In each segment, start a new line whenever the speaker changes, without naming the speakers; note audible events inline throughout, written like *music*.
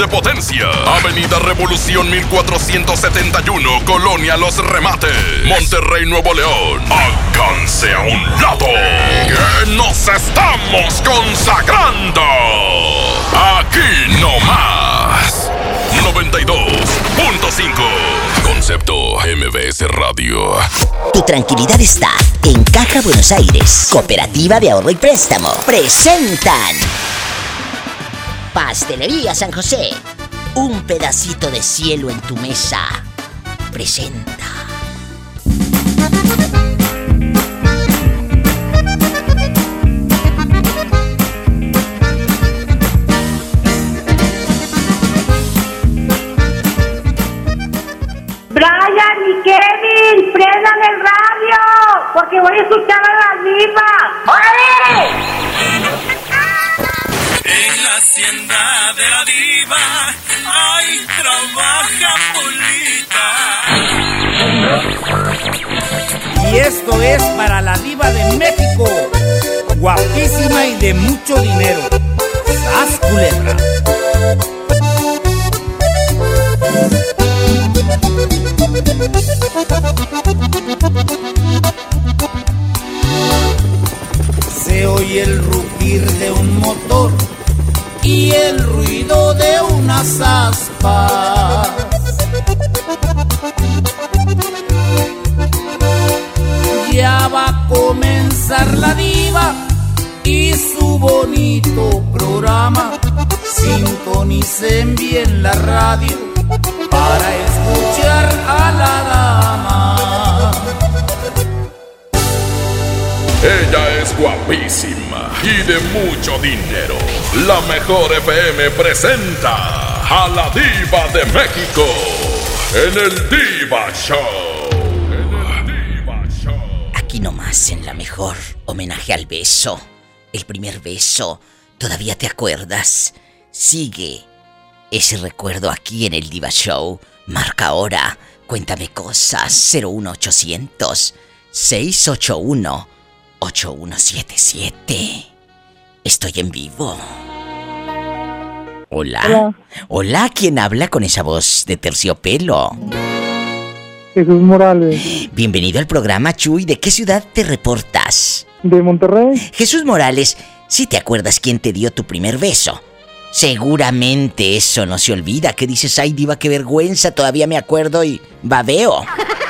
de potencia. Avenida Revolución 1471, Colonia Los Remates, Monterrey, Nuevo León. Alcance a un lado. Que nos estamos consagrando. Aquí no más. 92.5 Concepto MBS Radio.
Tu tranquilidad está en Caja Buenos Aires. Cooperativa de Ahorro y Préstamo. Presentan. Pastelería San José. Un pedacito de cielo en tu mesa. Presenta.
Brian y Kevin, prendan el radio, porque voy a escuchar a la diva. ¡Órale!
En la hacienda de la diva, ay, trabaja Polita.
Y esto es para la diva de México, guapísima y de mucho dinero. ¡Sas culebra! Se oye el rugir de un motor y el ruido de unas aspas. Ya va a comenzar la diva y su bonito programa. Sintonicen bien la radio para escuchar a la dama.
Ella es guapísima y de mucho dinero. La mejor FM presenta a la diva de México en el Diva Show. En el Diva.
Aquí nomás en la mejor. Homenaje al beso. El primer beso. ¿Todavía te acuerdas? Sigue ese recuerdo aquí en el Diva Show. Marca ahora. Cuéntame cosas. 01800 681 8177. Estoy en vivo. Hola.
Hola.
Hola, ¿quién habla con esa voz de terciopelo?
Jesús Morales,
Bienvenido al programa Chuy. ¿De qué ciudad te reportas?
de Monterrey.
Jesús Morales, si te acuerdas quién te dio tu primer beso. Seguramente eso no se olvida. ¿Qué dices? Ay, diva, qué vergüenza. Todavía me acuerdo y babeo.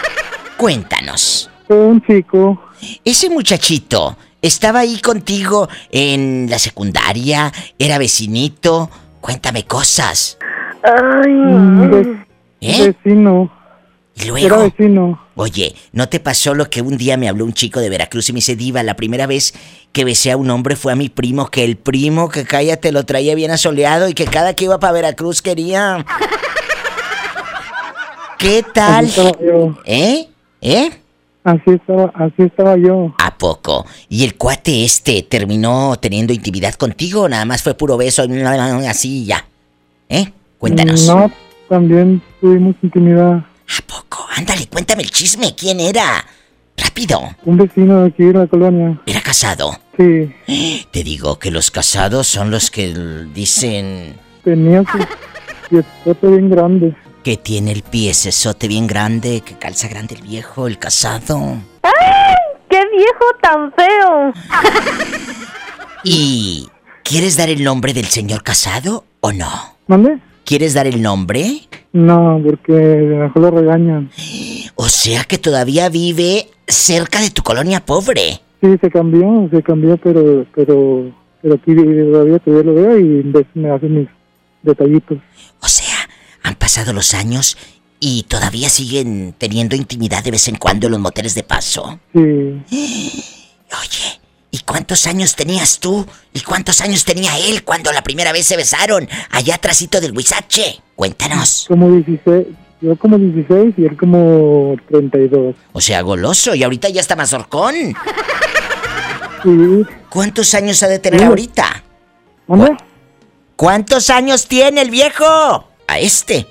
*laughs* Cuéntanos.
Fue un chico,
Ese muchachito estaba ahí contigo en la secundaria, era vecinito. Cuéntame cosas.
un ve-
¿Eh?
vecino,
Y
era
luego.
vecino.
Oye, ¿no te pasó lo que un día me habló un chico de Veracruz y me dice, Diva, la primera vez que besé a un hombre fue a mi primo, que el primo que cállate lo traía bien asoleado y que cada que iba para Veracruz quería... *laughs* ¿Qué tal? ¿Eh? ¿Eh?
Así estaba, así estaba yo.
¿A poco? ¿Y el cuate este terminó teniendo intimidad contigo nada más fue puro beso así y ya? ¿Eh? Cuéntanos.
No, también tuvimos intimidad.
¿A poco? Ándale, cuéntame el chisme. ¿Quién era? Rápido.
Un vecino de aquí de la colonia.
¿Era casado?
Sí, *gasps*
Te digo que los casados son los que dicen
tenía su bien grande.
Que tiene el pie sote bien grande, que calza grande el viejo, el casado.
¡Qué viejo tan feo!
¿Y quieres dar el nombre del señor casado o no?
¿Mande?
¿Quieres dar el nombre?
No, porque mejor lo regañan. *gasps*
O sea que todavía vive cerca de tu colonia pobre.
Sí, se cambió, se cambió, pero, pero, pero aquí todavía, todavía lo veo y me hace mis detallitos.
O sea, han pasado los años y todavía siguen teniendo intimidad de vez en cuando en los moteles de paso.
Sí, *gasps*
Oye, ¿y cuántos años tenías tú? ¿Y cuántos años tenía él cuando la primera vez se besaron? Allá atrásito del Huizache. Cuéntanos.
como 16, yo como 16 y él como 32.
O sea, goloso y ahorita ya está más horcón. *laughs*
Sí,
¿Cuántos años ha de tener
Sí.
ahorita? ¿Cuántos años tiene el viejo? A este.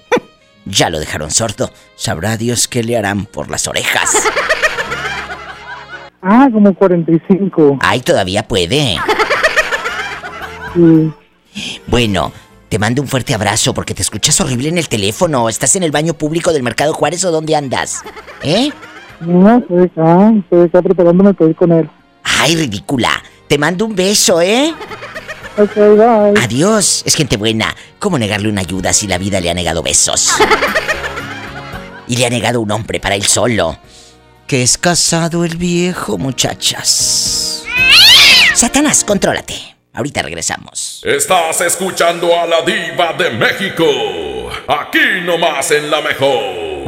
Ya lo dejaron sordo. Sabrá Dios qué le harán por las orejas.
Ah, como 45.
Ay, todavía puede.
Sí,
Bueno, te mando un fuerte abrazo porque te escuchas horrible en el teléfono. ¿Estás en el baño público del Mercado Juárez o dónde andas? ¿Eh?
No, estoy acá, estoy acá preparándome para ir con él.
Ay, ridícula. Te mando un beso, ¿eh?
Ok, bye.
Adiós. Es gente buena. ¿Cómo negarle una ayuda si la vida le ha negado besos? Y le ha negado un hombre para él solo. Que es casado el viejo, muchachas. Satanás, contrólate. Ahorita regresamos.
Estás escuchando a la diva de México. Aquí nomás en la mejor.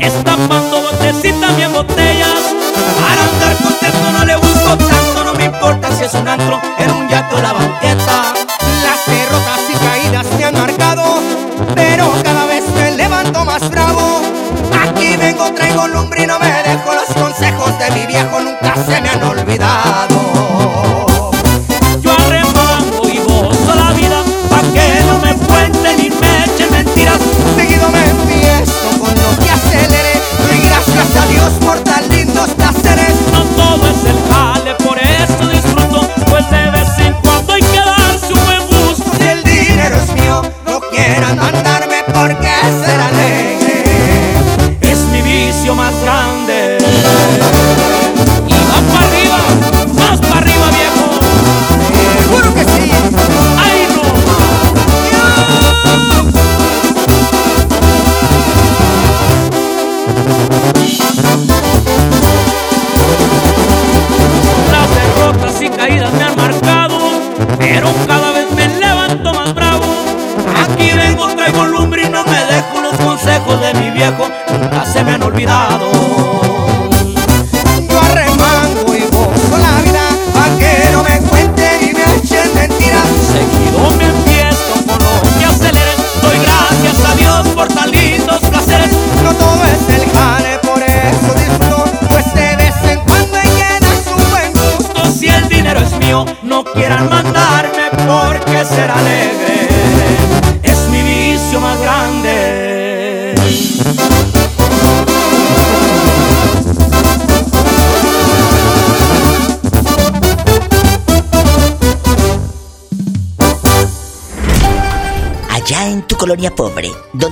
Estampando botes y también botellas. Para andar contento no le busco tanto. No me importa si es un antro, en un yato o la banqueta.
Las derrotas y caídas me han marcado, pero cada vez me levanto más bravo. Aquí vengo, traigo lumbre y no me dejo. Los consejos de mi viejo nunca se me han olvidado.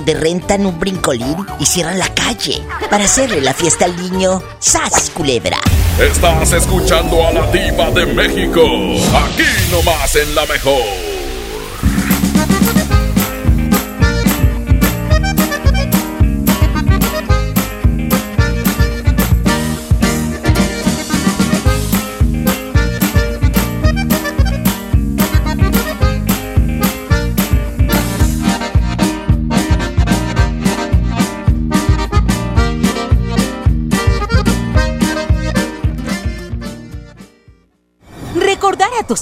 Donde rentan un brincolín y cierran la calle para hacerle la fiesta al niño, ¡sas, culebra!
Estás escuchando a la diva de México. Aquí nomás en la mejor.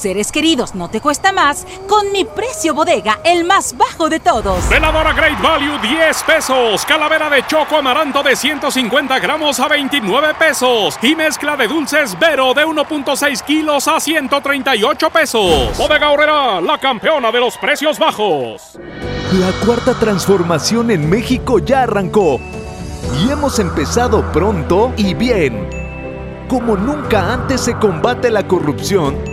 Seres queridos no te cuesta más con mi precio bodega, el más bajo de todos.
Veladora Great Value 10 pesos. Calavera de choco amaranto de 150 gramos a 29 pesos. Y mezcla de dulces Vero de 1.6 kilos a 138 pesos. Bodega Horrera, la campeona de los precios bajos.
La cuarta transformación en México ya arrancó. Y hemos empezado pronto y bien. Como nunca antes se combate la corrupción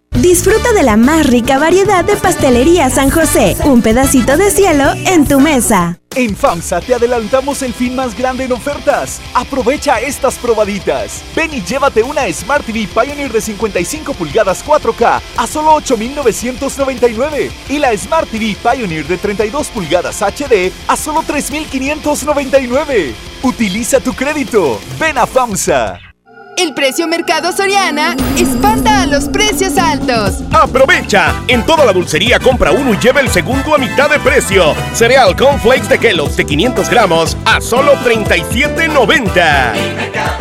Disfruta de la más rica variedad de pastelería San José. Un pedacito de cielo en tu mesa.
En FAMSA te adelantamos el fin más grande en ofertas. Aprovecha estas probaditas. Ven y llévate una Smart TV Pioneer de 55 pulgadas 4K a solo 8,999 y la Smart TV Pioneer de 32 pulgadas HD a solo 3,599. Utiliza tu crédito. Ven a FAMSA.
El precio Mercado Soriana espanta a los precios altos.
¡Aprovecha! En toda la dulcería compra uno y lleva el segundo a mitad de precio. Cereal Flakes de Kellogg's de 500 gramos a solo $37.90.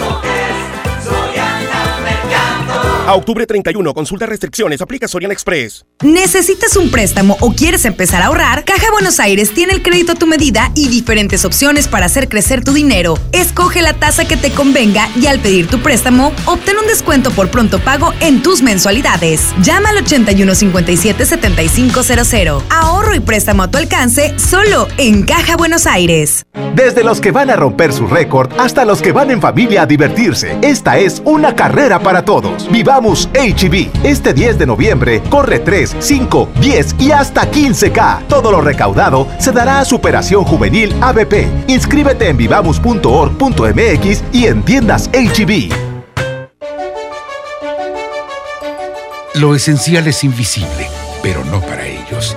A octubre 31, consulta restricciones, aplica Sorian Express.
¿Necesitas un préstamo o quieres empezar a ahorrar? Caja Buenos Aires tiene el crédito a tu medida y diferentes opciones para hacer crecer tu dinero. Escoge la tasa que te convenga y al pedir tu préstamo, obtén un descuento por pronto pago en tus mensualidades. Llama al 8157-7500. Ahorro y préstamo a tu alcance solo en Caja Buenos Aires.
Desde los que van a romper su récord hasta los que van en familia a divertirse, esta es una carrera para todos. Viva Vamos HB. Este 10 de noviembre corre 3, 5, 10 y hasta 15K. Todo lo recaudado se dará a Superación Juvenil ABP. Inscríbete en vivamos.org.mx y en tiendas HB.
Lo esencial es invisible, pero no para ellos.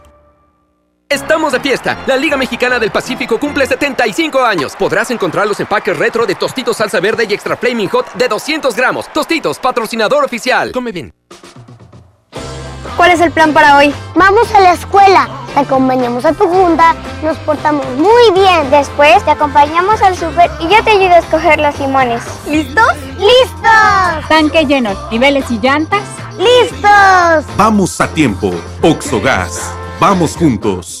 Estamos de fiesta. La Liga Mexicana del Pacífico cumple 75 años. Podrás encontrar los empaques retro de Tostitos Salsa Verde y Extra Flaming Hot de 200 gramos. Tostitos, patrocinador oficial. Come bien.
¿Cuál es el plan para hoy? Vamos a la escuela, te acompañamos a tu junta, nos portamos muy bien. Después te acompañamos al súper y yo te ayudo a escoger los limones. ¿Listos? ¡Listos!
Tanque lleno, niveles y llantas.
¡Listos!
Vamos a tiempo. Oxogas. Vamos juntos.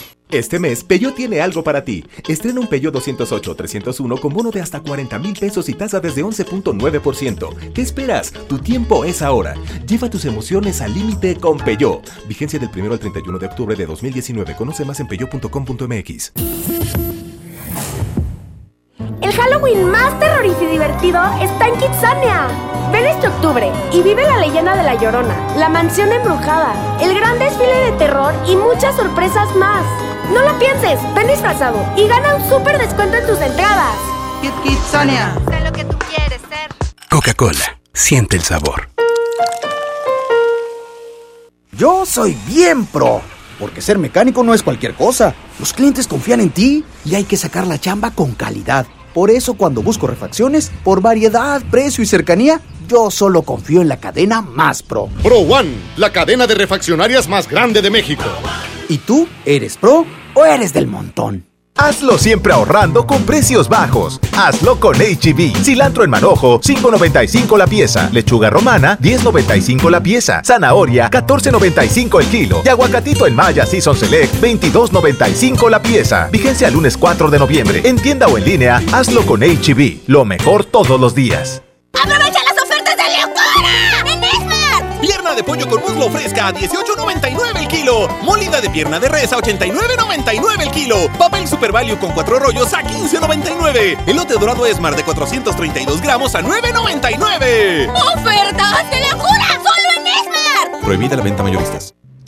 Este mes, Peyo tiene algo para ti. Estrena un Peyo 208-301 con bono de hasta 40 mil pesos y tasa desde 11.9%. ¿Qué esperas? Tu tiempo es ahora. Lleva tus emociones al límite con Peyo. Vigencia del 1 al 31 de octubre de 2019. Conoce más en peyo.com.mx.
El Halloween más terrorífico y divertido está en Kitsania. Ven este octubre y vive la leyenda de La Llorona, la mansión embrujada, el gran desfile de terror y muchas sorpresas más. No lo pienses, ven disfrazado y gana un súper descuento en tus entradas.
Kit Kitsania.
Sé lo que tú quieres ser.
Coca-Cola, siente el sabor.
Yo soy bien pro, porque ser mecánico no es cualquier cosa. Los clientes confían en ti y hay que sacar la chamba con calidad. Por eso cuando busco refacciones, por variedad, precio y cercanía, yo solo confío en la cadena más pro.
Pro One, la cadena de refaccionarias más grande de México.
¿Y tú eres pro o eres del montón?
Hazlo siempre ahorrando con precios bajos. Hazlo con HB. Cilantro en manojo, 5.95 la pieza. Lechuga romana, 10.95 la pieza. Zanahoria, 14.95 el kilo. Y aguacatito en Maya Season Select, 22.95 la pieza. Vigencia el lunes 4 de noviembre. En tienda o en línea, hazlo con HB. Lo mejor todos los días.
¡Aprovecha las ofertas de locura!
De pollo con muslo fresca a 18.99 el kilo. Molida de pierna de res a 89.99 el kilo. Papel Super Value con cuatro rollos a 15.99. Elote dorado Esmar de 432 gramos a 9.99.
¡Ofertas de locura! ¡Solo en Esmar!
Prohibida la venta mayoristas.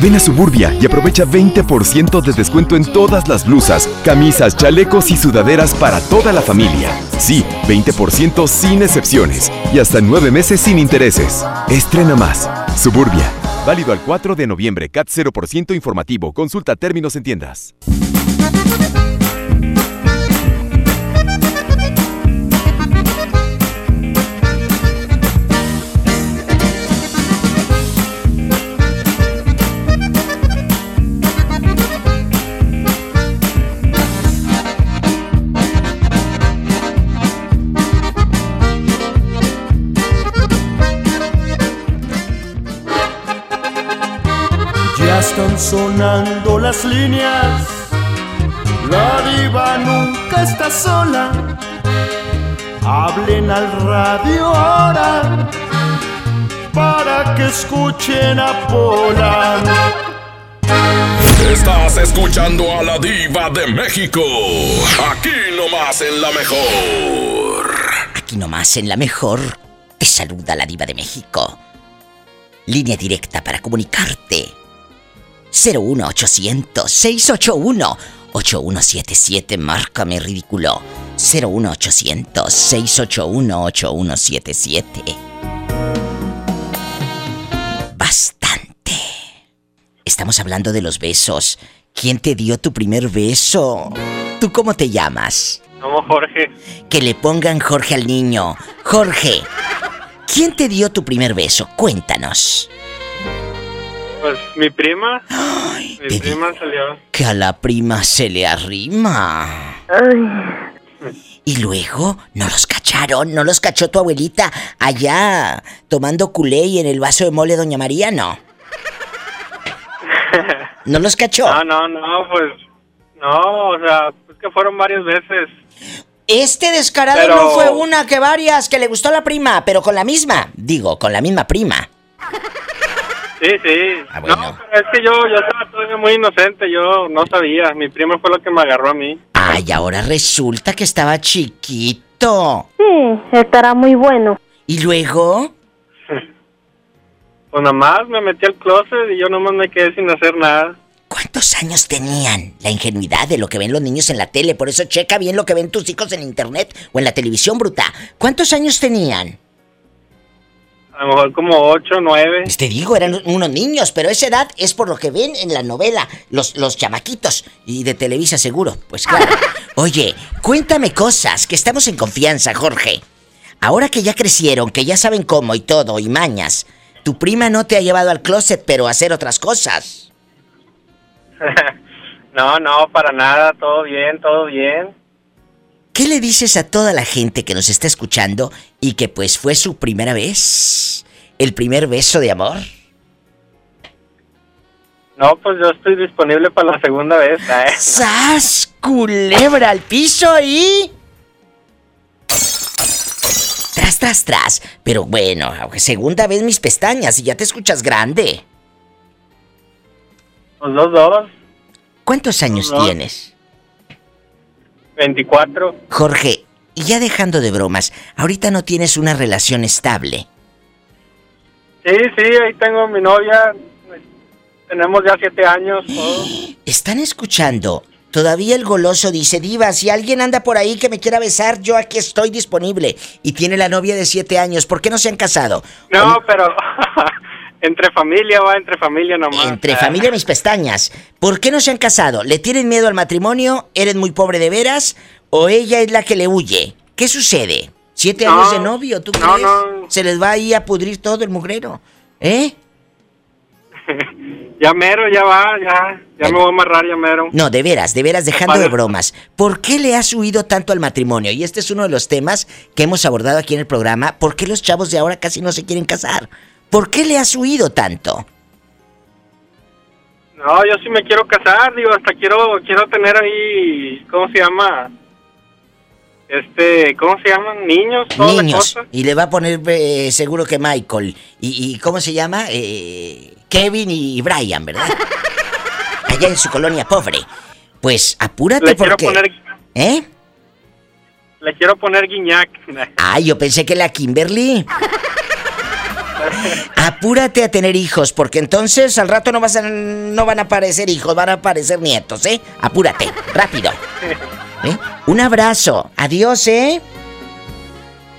Ven a Suburbia y aprovecha 20% de descuento en todas las blusas, camisas, chalecos y sudaderas para toda la familia. Sí, 20% sin excepciones y hasta nueve meses sin intereses. Estrena más. Suburbia,
Válido al 4 de noviembre. CAT 0% informativo. Consulta términos en tiendas.
Ya están sonando las líneas. La diva nunca está sola. Hablen al radio ahora para que escuchen a Pola.
Estás escuchando a la diva de México. Aquí nomás en la mejor.
Aquí nomás en la mejor. Te saluda la diva de México. Línea directa para comunicarte. 01800 681 8177, márcame ridículo. 01800 681 8177. Bastante. Estamos hablando de los besos. ¿Quién te dio tu primer beso? ¿Tú cómo te llamas?
Somos Jorge.
Que le pongan Jorge al niño. Jorge, ¿quién te dio tu primer beso? Cuéntanos.
Pues mi prima. mi prima salió.
Que a la prima se le arrima. Y luego, ¿no los cacharon? ¿No los cachó tu abuelita allá tomando culé y en el vaso de mole Doña María? No. *laughs* ¿No los cachó?
No, no, no, pues. No, o sea, pues que fueron varias veces.
Este descarado
Pero-
no fue una que varias, que le gustó la prima, pero con la misma. Digo, con la misma prima. *laughs*
Sí, sí.
Ah, bueno.
No, pero es que yo, yo estaba todavía muy inocente, yo no sabía. Mi prima fue lo que me agarró a mí.
Ay, ahora resulta que estaba chiquito.
Sí, estará muy bueno.
¿Y luego? *laughs*
Pues nada más me metí al closet y yo nomás me quedé sin hacer nada.
¿Cuántos años tenían? La ingenuidad de lo que ven los niños en la tele, por eso checa bien lo que ven tus hijos en internet o en la televisión bruta. ¿Cuántos años tenían?
A lo mejor como ocho, nueve.
Pues te digo, eran unos niños, pero esa edad es por lo que ven en la novela, los, los chamaquitos. Y de Televisa seguro, pues claro. *laughs* Oye, cuéntame cosas, que estamos en confianza, Jorge. Ahora que ya crecieron, que ya saben cómo y todo, y mañas, tu prima no te ha llevado al closet, pero a hacer otras cosas. *laughs*
no, no, para nada, todo bien, todo bien.
¿Qué le dices a toda la gente que nos está escuchando y que pues fue su primera vez? ¿El primer beso de amor?
No, pues yo estoy disponible para la segunda vez. ¿eh? *laughs*
¡Sas! Culebra al piso y... Tras, tras, tras. Pero bueno, segunda vez mis pestañas y ya te escuchas grande.
Pues los dos,
¿Cuántos años
No.
tienes?
24.
Jorge, y ya dejando de bromas, ahorita no tienes una relación estable.
Sí, sí, ahí tengo mi novia. Tenemos ya siete años. *gasps*
¿Están escuchando? Todavía el goloso dice, Diva, si alguien anda por ahí que me quiera besar, yo aquí estoy disponible. Y tiene la novia de siete años, ¿por qué no se han casado?
No, pero *laughs* *laughs* entre familia va, entre familia nomás.
Entre familia mis pestañas. ¿Por qué no se han casado? ¿Le tienen miedo al matrimonio? ¿Eres muy pobre de veras? ¿O ella es la que le huye? ¿Qué sucede? ¿Siete
No,
años de novio? ¿Tú
no,
crees?
no.
Se les va ahí a pudrir todo el mugrero. ¿Eh? *laughs*
Ya mero, ya va, ya. Ya me voy a amarrar, ya mero.
No, de veras, de veras, dejando de bromas. ¿Por qué le has huido tanto al matrimonio? Y este es uno de los temas que hemos abordado aquí en el programa. ¿Por qué los chavos de ahora casi no se quieren casar? ¿Por qué le has huido tanto?
No, yo sí me quiero casar, digo, hasta quiero quiero tener ahí, ¿cómo se llama? Este, ¿cómo se llaman? Niños, toda la
Niños.
cosa.
Y le va a poner eh, seguro que Michael. Y, y ¿cómo se llama? Eh, Kevin y Brian, ¿verdad? *laughs* Allá en su colonia pobre. Pues apúrate
Le quiero
porque...
poner,
¿Eh?
le quiero poner guiñac.
Ah, yo pensé que la Kimberly. *laughs* Apúrate a tener hijos, porque entonces al rato no, vas a, no van a aparecer hijos, van a aparecer nietos, ¿eh? Apúrate, rápido. ¿Eh? Un abrazo. Adiós, ¿eh?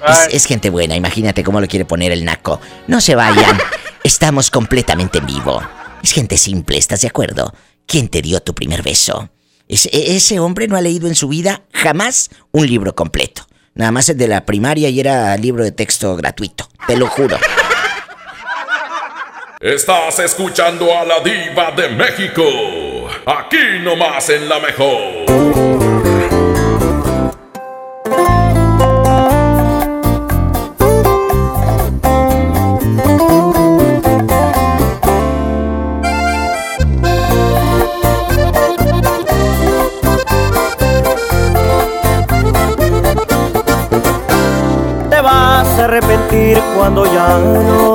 Es, es gente buena, imagínate cómo lo quiere poner el naco. No se vayan. *laughs* Estamos completamente en vivo. Es gente simple, ¿estás de acuerdo? ¿Quién te dio tu primer beso? Ese, ese hombre no ha leído en su vida jamás un libro completo. Nada más el de la primaria y era libro de texto gratuito. Te lo juro.
Estás escuchando a la diva de México. Aquí nomás en la mejor.
Te vas a arrepentir cuando ya no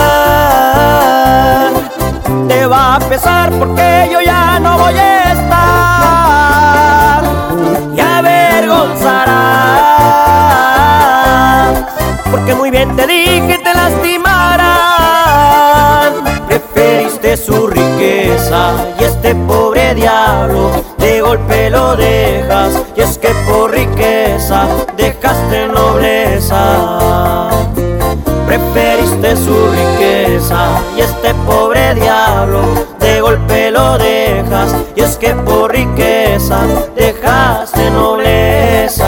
va a pesar porque yo ya no voy a estar y avergonzarás, porque muy bien te dije te lastimarán. Preferiste su riqueza y este pobre diablo de golpe lo dejas, y es que por riqueza dejaste nobleza. Y este pobre diablo de golpe lo dejas. Y es que por riqueza dejaste nobleza.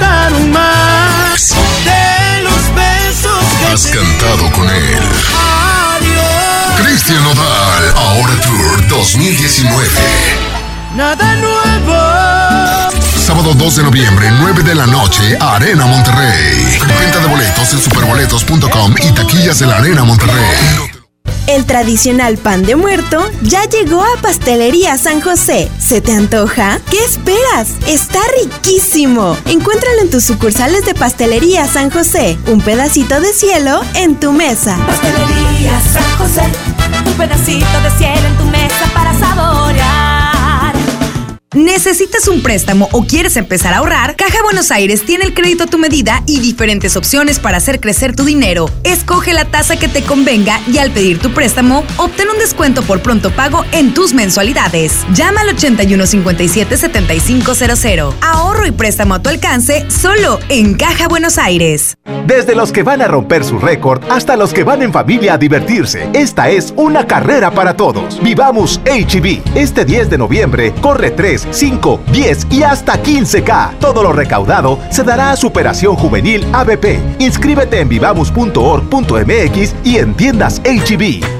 Contaron más de los besos que
Has cantado con él.
Adiós.
Cristian Odal. Ahora Tour 2019.
Nada nuevo.
sábado 2 de noviembre, 9 de la noche, Arena Monterrey. Venta de boletos en superboletos.com y taquillas de la Arena Monterrey.
El tradicional pan de muerto ya llegó a Pastelería San José. ¿Se te antoja? ¿Qué esperas? Está riquísimo. Encuéntralo en tus sucursales de Pastelería San José. Un pedacito de cielo en tu mesa.
Pastelería San José, un pedacito de cielo en tu mesa para saborear.
¿Necesitas un préstamo o quieres empezar a ahorrar? Caja Buenos Aires tiene el crédito a tu medida y diferentes opciones para hacer crecer tu dinero. Escoge la tasa que te convenga y al pedir tu préstamo, obtén un descuento por pronto pago en tus mensualidades. Llama al 8157-7500. Ahorro y préstamo a tu alcance solo en Caja Buenos Aires.
Desde los que van a romper su récord hasta los que van en familia a divertirse, esta es una carrera para todos. Vivamos HB. Este 10 de noviembre corre 3 5, 10 y hasta 15K. Todo lo recaudado se dará a Superación Juvenil ABP. Inscríbete en vivamos.org.mx y en tiendas HB.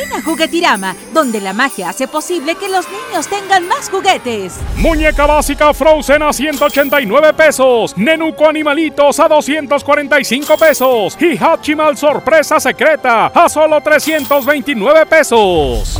Juguetirama, donde la magia hace posible que los niños tengan más juguetes.
Muñeca básica Frozen a 189 pesos. Nenuco Animalitos a 245 pesos. Y Hachimal Sorpresa Secreta a solo 329 pesos.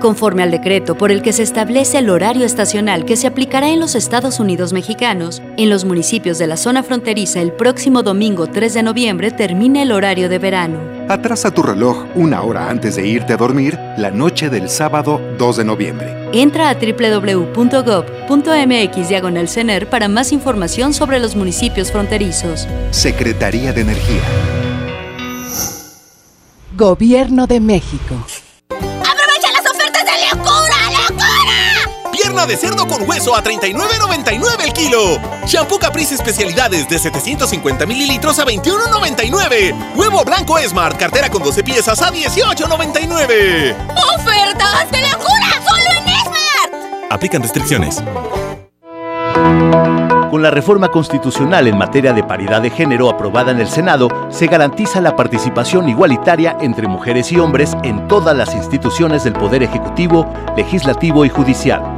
Conforme al decreto por el que se establece el horario estacional que se aplicará en los Estados Unidos mexicanos, en los municipios de la zona fronteriza el próximo domingo 3 de noviembre termina el horario de verano.
Atrasa tu reloj una hora antes de irte a dormir la noche del sábado 2 de noviembre.
Entra a www.gov.mx diagonal CENER para más información sobre los municipios fronterizos.
Secretaría de Energía.
Gobierno de México.
Pierna de cerdo con hueso a 39.99 el kilo. Shampoo Caprice especialidades de 750 mililitros a 21.99. Huevo blanco Smart, cartera con 12 piezas a 18.99.
¡Ofertas de locura! ¡Solo en Smart!
Aplican restricciones.
Con la reforma constitucional en materia de paridad de género aprobada en el Senado, se garantiza la participación igualitaria entre mujeres y hombres en todas las instituciones del Poder Ejecutivo, Legislativo y Judicial.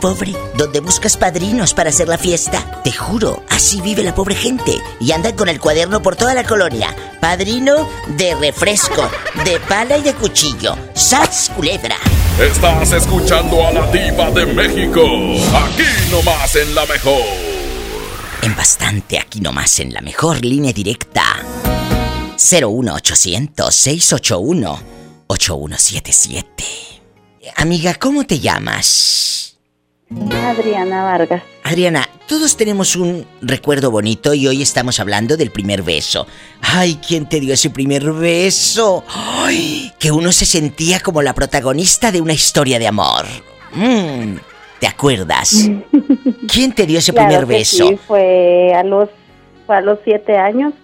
Pobre, donde buscas padrinos para hacer la fiesta, te juro, así vive la pobre gente. Y andan con el cuaderno por toda la colonia. Padrino de refresco, de pala y de cuchillo. ¡Sats, culebra!
Estás escuchando a la diva de México. Aquí nomás en la mejor.
En bastante, aquí nomás en la mejor línea directa. 01800 681 8177. Amiga, ¿cómo te llamas?
Adriana Vargas.
Adriana, todos tenemos un recuerdo bonito y hoy estamos hablando del primer beso. Ay, ¿quién te dio ese primer beso? Ay, que uno se sentía como la protagonista de una historia de amor. Mm, ¿Te acuerdas? *laughs* ¿Quién te dio ese
Claro
primer
que
beso?
Sí, fue a los, fue a los siete años.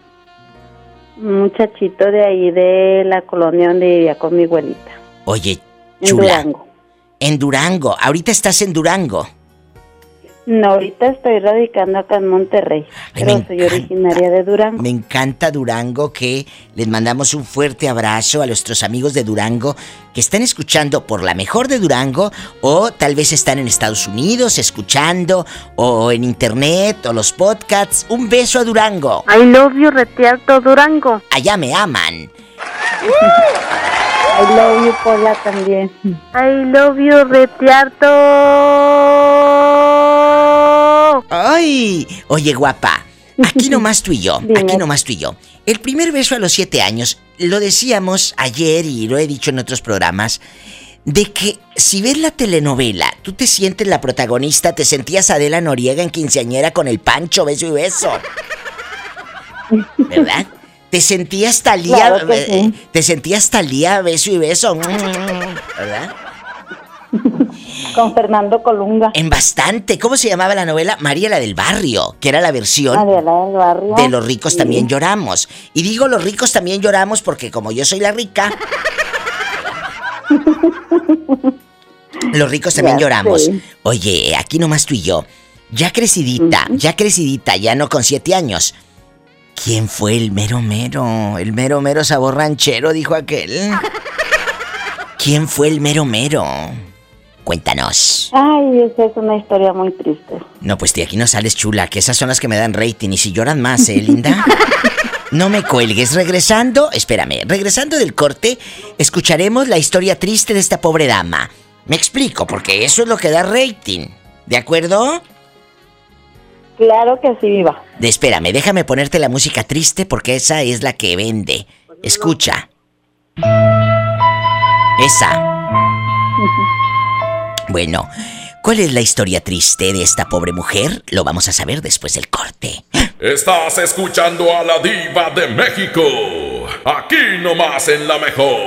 Un muchachito de ahí de la colonia donde vivía con mi abuelita.
Oye,
En
chula.
Durango.
En Durango. Ahorita estás en Durango.
No, ahorita estoy radicando acá en Monterrey, pero soy originaria de Durango.
Me encanta Durango, que les mandamos un fuerte abrazo a nuestros amigos de Durango que están escuchando por la mejor de Durango o tal vez están en Estados Unidos escuchando o en internet o los podcasts. Un beso a Durango.
I love you, Retiarto Durango.
Allá me aman.
I love you, Pola, también. I love you, Retiarto.
¡Ay! Oye, guapa, aquí *laughs* nomás tú y yo, aquí nomás tú y yo. El primer beso a los siete años, lo decíamos ayer y lo he dicho en otros programas, de que si ves la telenovela, tú te sientes la protagonista, te sentías Adela Noriega en quinceañera con el pancho, beso y beso. *laughs* ¿Verdad? Te sentías Talía,
Claro
eh,
sí.
te sentías Talía, beso y beso, ¿verdad?
Con Fernando Colunga.
En bastante. ¿Cómo se llamaba la novela? María la del barrio, que era la versión
Adela del barrio.
de Los ricos
Sí.
también lloramos. Y digo los ricos también lloramos porque como yo soy la rica, los ricos también
Ya
lloramos. Oye, aquí nomás tú y yo. Ya crecidita, ya crecidita, ya no con siete años. ¿Quién fue el mero mero? El mero mero sabor ranchero, dijo aquel. ¿Quién fue el mero mero? Cuéntanos.
Ay, esa es una historia muy triste.
No, pues de aquí no sales chula, que esas son las que me dan rating y si lloran más, ¿eh, linda? No me cuelgues. Regresando, espérame, regresando del corte, escucharemos la historia triste de esta pobre dama. Me explico, porque eso es lo que da rating. ¿De acuerdo?
Claro que sí, viva.
Espérame, déjame ponerte la música triste porque esa es la que vende. Escucha. Esa. *laughs* Bueno, ¿cuál es la historia triste de esta pobre mujer? Lo vamos a saber después del corte.
Estás escuchando a la diva de México. Aquí nomás en la mejor.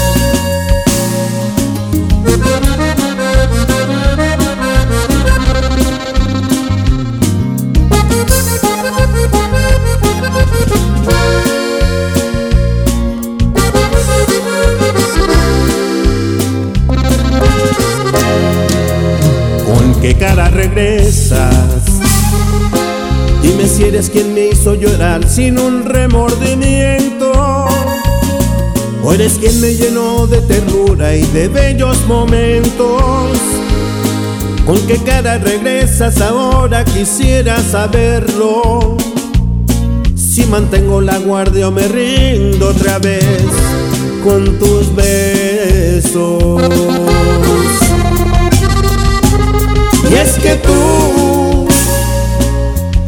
Sin un remordimiento. O eres quien me llenó de ternura y de bellos momentos. ¿Con qué cara regresas ahora? Quisiera saberlo. Si mantengo la guardia o me rindo otra vez con tus besos. Y es que tú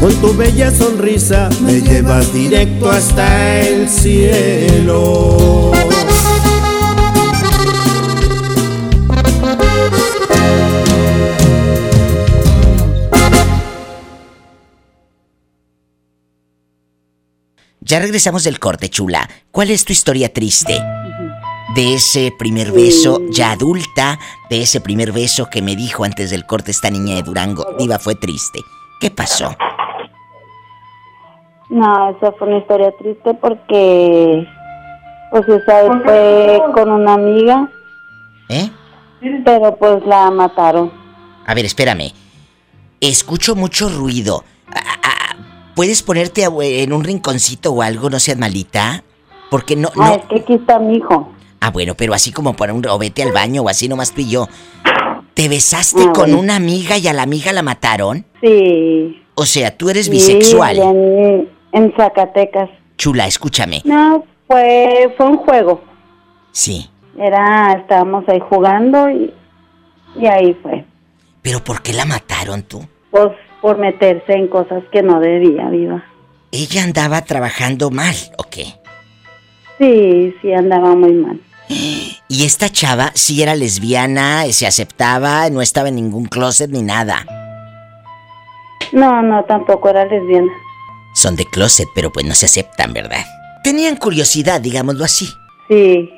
con tu bella sonrisa, me llevas directo hasta el cielo.
Ya regresamos del corte, chula. ¿Cuál es tu historia triste? De ese primer beso ya adulta, de ese primer beso que me dijo antes del corte esta niña de Durango. Diva, fue triste. ¿Qué pasó?
No, esa fue una historia triste porque, pues esa vez fue con una amiga.
¿Eh?
Pero pues la mataron.
A ver, espérame. Escucho mucho ruido. Ah, ah, ¿Puedes ponerte en un rinconcito o algo? No seas malita. Porque no,
Ah,
no.
es que aquí está mi hijo.
Ah, bueno, pero así como para un. O vete al baño o así nomás tú y yo. ¿Te besaste
Ah,
con
bueno.
una amiga y a la amiga la mataron?
Sí.
O sea, tú eres
Sí,
bisexual.
En Zacatecas.
Chula, escúchame.
No, fue, fue un juego.
Sí.
Era, estábamos ahí jugando y, y ahí fue.
¿Pero por qué la mataron tú?
Pues por meterse en cosas que no debía, viva.
¿Ella andaba trabajando mal o qué?
Sí, sí, andaba muy mal. *gasps*
Y esta chava sí era lesbiana, se aceptaba, no estaba en ningún closet ni nada.
No, no, tampoco era lesbiana.
Son de closet, pero pues no se aceptan, ¿verdad? Tenían curiosidad, digámoslo así.
Sí.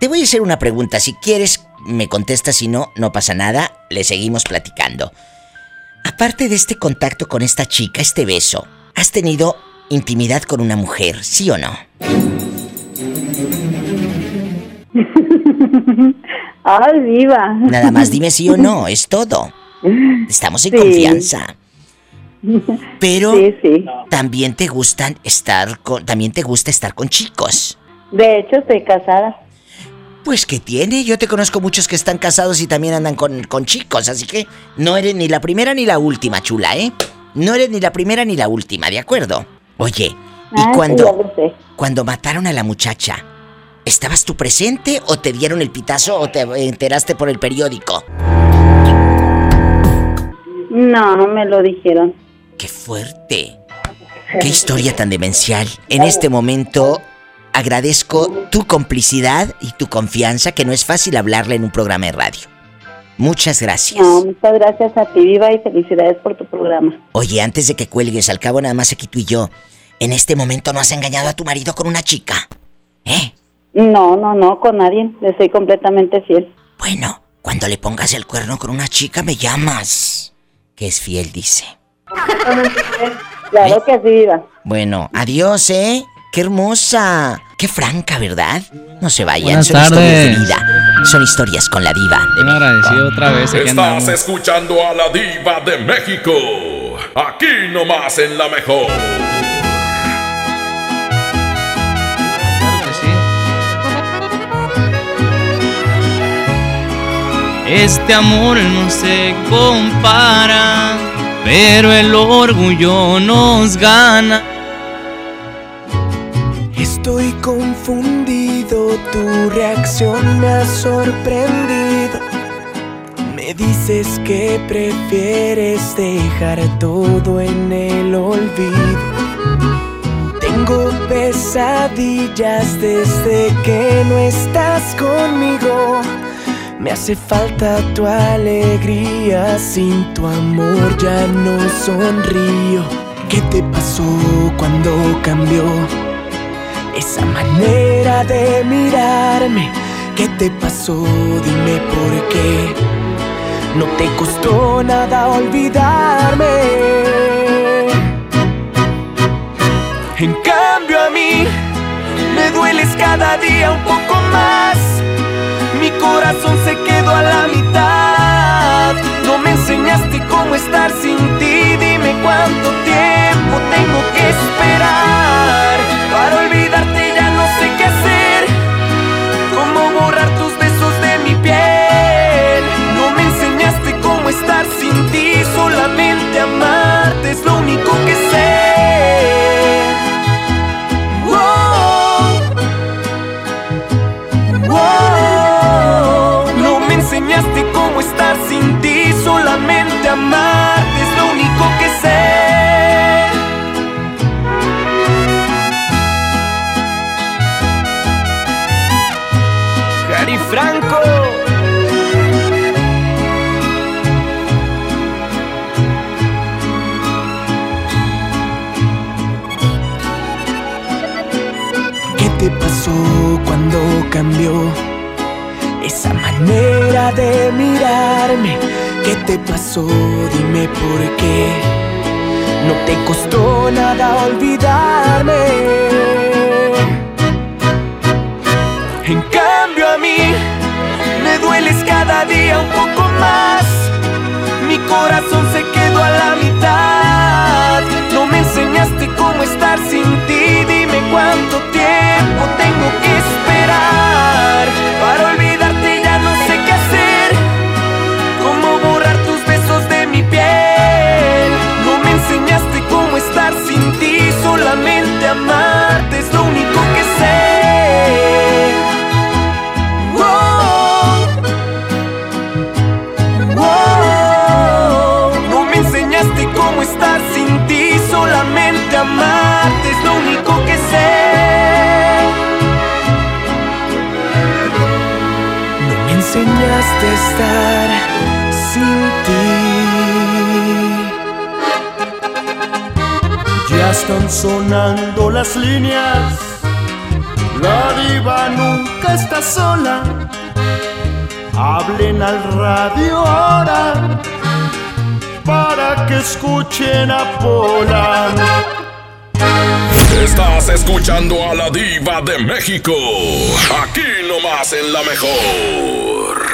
Te voy a hacer una pregunta. Si quieres, me contestas. Si no, no pasa nada. Le seguimos platicando. Aparte de este contacto con esta chica, este beso, ¿has tenido intimidad con una mujer, sí o no? *laughs*
Ay, viva.
Nada más dime sí o no, *laughs* es todo. Estamos en
Sí.
confianza. Pero
Sí, sí.
también te gustan estar con también te gusta estar con chicos.
De hecho, estoy casada.
Pues que tiene, yo te conozco muchos que están casados y también andan con, con chicos, así que no eres ni la primera ni la última, chula, ¿eh? No eres ni la primera ni la última, ¿de acuerdo? Oye, y
Ah,
cuando cuando mataron a la muchacha, ¿estabas tú presente o te dieron el pitazo o te enteraste por el periódico?
No, no me lo dijeron.
¡Qué fuerte! ¡Qué historia tan demencial! En este momento agradezco tu complicidad y tu confianza, que no es fácil hablarle en un programa de radio. Muchas gracias.
No, muchas gracias a ti, Viva, y felicidades por tu programa.
Oye, antes de que cuelgues, al cabo nada más aquí tú y yo, en este momento no has engañado a tu marido con una chica.
No, no, no, con nadie. Le soy completamente fiel.
Bueno, cuando le pongas el cuerno con una chica me llamas. Que es fiel, dice.
Claro que sí, Viva.
Bueno, adiós, ¿eh? ¡Qué hermosa! ¡Qué franca, ¿verdad? No se vayan,
Buenas
son historias de vida. Son historias con la diva.
Muy agradecido otra vez. aquí
Estás
andamos.
escuchando a la diva de México. Aquí nomás en la mejor.
Este amor no se compara, pero el orgullo nos gana.
Estoy confundido, tu reacción me ha sorprendido. Me dices que prefieres dejar todo en el olvido. Tengo pesadillas desde que no estás conmigo. Me hace falta tu alegría, sin tu amor ya no sonrío. ¿Qué te pasó cuando cambió? Esa manera de mirarme, ¿qué te pasó? Dime por qué. No te costó nada olvidarme. En cambio a mí, me dueles cada día un poco más corazón se quedó a la mitad. No me enseñaste cómo estar sin ti, dime cuánto tiempo tengo que esperar. Para olvidarte ya no sé qué hacer, cómo borrar tus besos de mi piel. No me enseñaste cómo estar sin ti, solamente amarte es lo único que sé. Cuando cambió esa manera de mirarme? ¿Qué te pasó? Dime por qué. No te costó nada olvidarme. En cambio a mí me dueles cada día un poco más. Mi corazón se quedó a la mitad. No me enseñaste cómo estar sin ti. Dime cuánto tiempo tengo que esperar para olvidarte. Ya no sé qué hacer. Cómo borrar tus besos de mi piel. No me enseñaste cómo estar sin ti. Solamente amarte a estar sin ti.
Ya están sonando las líneas. La diva nunca está sola. Hablen al radio ahora para que escuchen a Pola.
Estás escuchando a la diva de México. Aquí nomás en la mejor.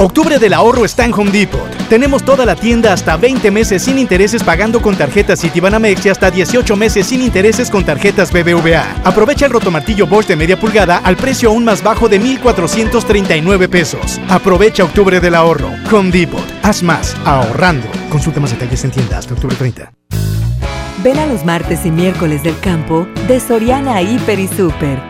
Octubre del ahorro está en Home Depot. Tenemos toda la tienda hasta 20 meses sin intereses pagando con tarjetas Citibanamex y hasta 18 meses sin intereses con tarjetas BBVA. Aprovecha el rotomartillo Bosch de media pulgada al precio aún más bajo de 1,439 pesos. Aprovecha Octubre del ahorro. Home Depot. Haz más ahorrando. Consulta más detalles en tienda hasta octubre 30.
Ven a los martes y miércoles del campo de Soriana Hiper y Super.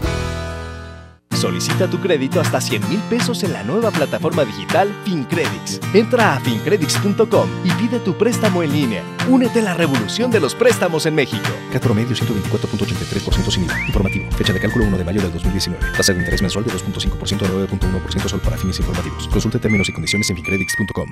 Solicita tu crédito hasta 100 mil pesos en la nueva plataforma digital FinCredits. Entra a fincredits.com y pide tu préstamo en línea. Únete a la revolución de los préstamos en México.
Cat promedio 124.83% sin IVA. Informativo. Fecha de cálculo 1 de mayo del 2019. Tasa de interés mensual de 2.5% a 9.1% solo para fines informativos. Consulte términos y condiciones en fincredits.com.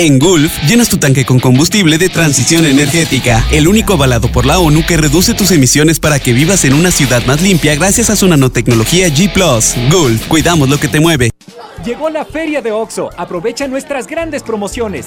En Gulf, llenas tu tanque con combustible de transición energética, el único avalado por la ONU que reduce tus emisiones para que vivas en una ciudad más limpia gracias a su nanotecnología G ⁇ Gulf, cuidamos lo que te mueve.
Llegó la feria de OXO. Aprovecha nuestras grandes promociones.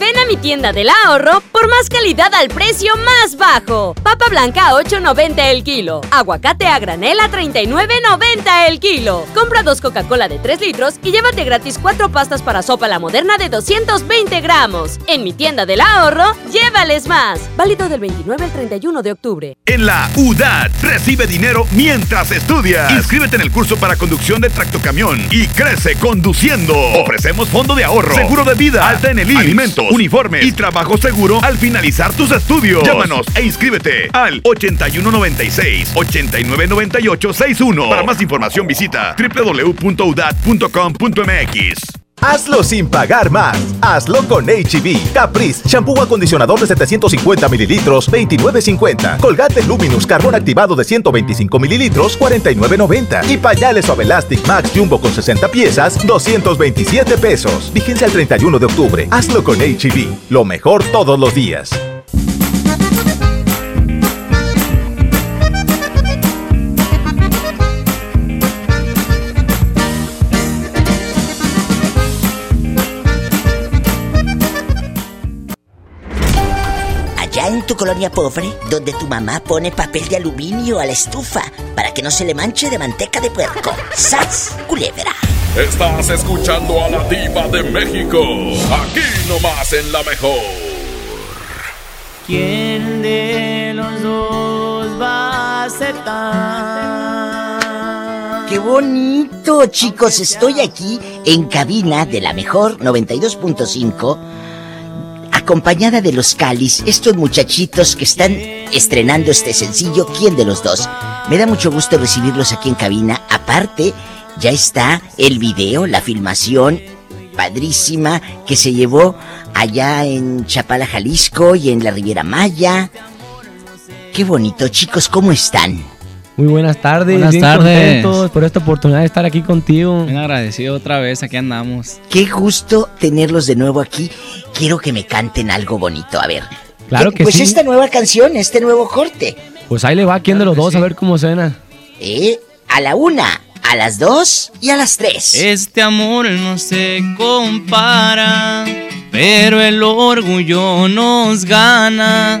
Ven a mi tienda del ahorro por más calidad al precio más bajo. Papa blanca a 8.90 el kilo. Aguacate a granel a 39.90 el kilo. Compra dos Coca-Cola de 3 litros y llévate gratis cuatro pastas para sopa la moderna de 220 gramos. En mi tienda del ahorro, llévales más. Válido del 29 al 31 de octubre.
En la UDAT recibe dinero mientras estudias. Inscríbete en el curso para conducción de tractocamión y crece conduciendo. Ofrecemos fondo de ahorro, seguro de vida, alta en el IMSS, alimentos, uniformes y trabajo seguro al finalizar tus estudios. Llámanos e inscríbete al 8196 8998 61. Para más información visita www.udat.com.mx.
Hazlo sin pagar más. Hazlo con HB. Caprice, shampoo acondicionador de 750 mililitros, 29.50. Colgate Luminous, carbón activado de 125 mililitros, 49.90. Y pañales Suave Elastic Max Jumbo con 60 piezas, 227 pesos. Vigencia el 31 de octubre. Hazlo con HB. Lo mejor todos los días.
Tu colonia pobre, donde tu mamá pone papel de aluminio a la estufa para que no se le manche de manteca de puerco. ¡Sas! Culebra.
Estás escuchando a la diva de México. Aquí nomás en la mejor.
¿Quién de los dos va a aceptar?
¡Qué bonito, chicos! Estoy aquí en cabina de la mejor 92.5, acompañada de los Calis, estos muchachitos que están estrenando este sencillo, ¿quién de los dos? Me da mucho gusto recibirlos aquí en cabina. Aparte, ya está el video, la filmación padrísima que se llevó allá en Chapala, Jalisco y en la Riviera Maya. Qué bonito, chicos, ¿cómo están?
Muy buenas tardes,
Buenas
bien
tardes.
contentos por esta oportunidad de estar aquí contigo.
Bien agradecido otra vez, aquí andamos.
Qué gusto tenerlos de nuevo aquí. Quiero que me canten algo bonito, a ver.
Claro que
pues
sí.
esta nueva canción, este nuevo corte.
Pues ahí le va, ¿quién de los dos? A ver cómo suena.
¿Eh? A la una, a las dos y a las tres.
Este amor no se compara, pero el orgullo nos gana.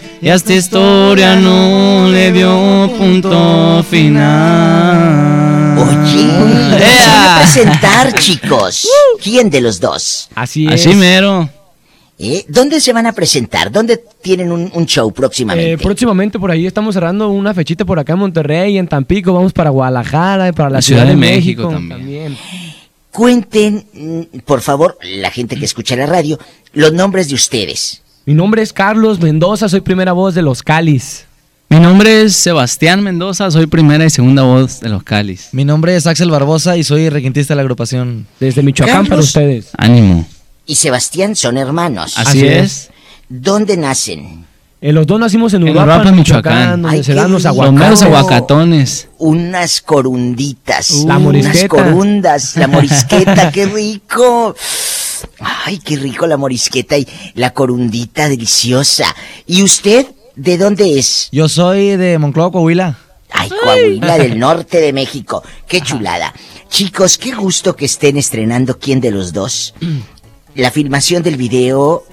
Y a esta historia no le dio punto final.
Oye, se van a presentar, chicos. *laughs* ¿Quién de los dos?
Así
es. Así mero.
¿Eh? ¿Dónde se van a presentar? ¿Dónde tienen un, un show próximamente?
Eh, próximamente por ahí estamos cerrando una fechita por acá en Monterrey, en Tampico, vamos para Guadalajara, para la Ciudad, de, México, también.
Cuenten, mm, por favor, la gente que escucha la radio, los nombres de ustedes.
Mi nombre es Carlos Mendoza, soy primera voz de Los Calis.
Mi nombre es Sebastián Mendoza, soy primera y segunda voz de los Calis.
Mi nombre es Axel Barbosa y soy requintista de la agrupación.
Desde Michoacán para ustedes.
Ánimo.
Y Sebastián son hermanos.
Así es.
¿Dónde nacen?
Eh, los dos nacimos en
En
Uruapan,
Uruapan,
Michoacán,
Michoacán.
donde
Ay,
se
qué
dan los
rico.
aguacates.
Los aguacatones.
Unas corunditas.
La
Unas
morisqueta.
corundas. La morisqueta, qué rico. Ay, qué rico la morisqueta y la corundita deliciosa. ¿Y usted de dónde es?
Yo soy de Monclova, Coahuila.
Ay, Coahuila del norte de México. Qué chulada. Chicos, qué gusto que estén estrenando quién de los dos. La filmación del video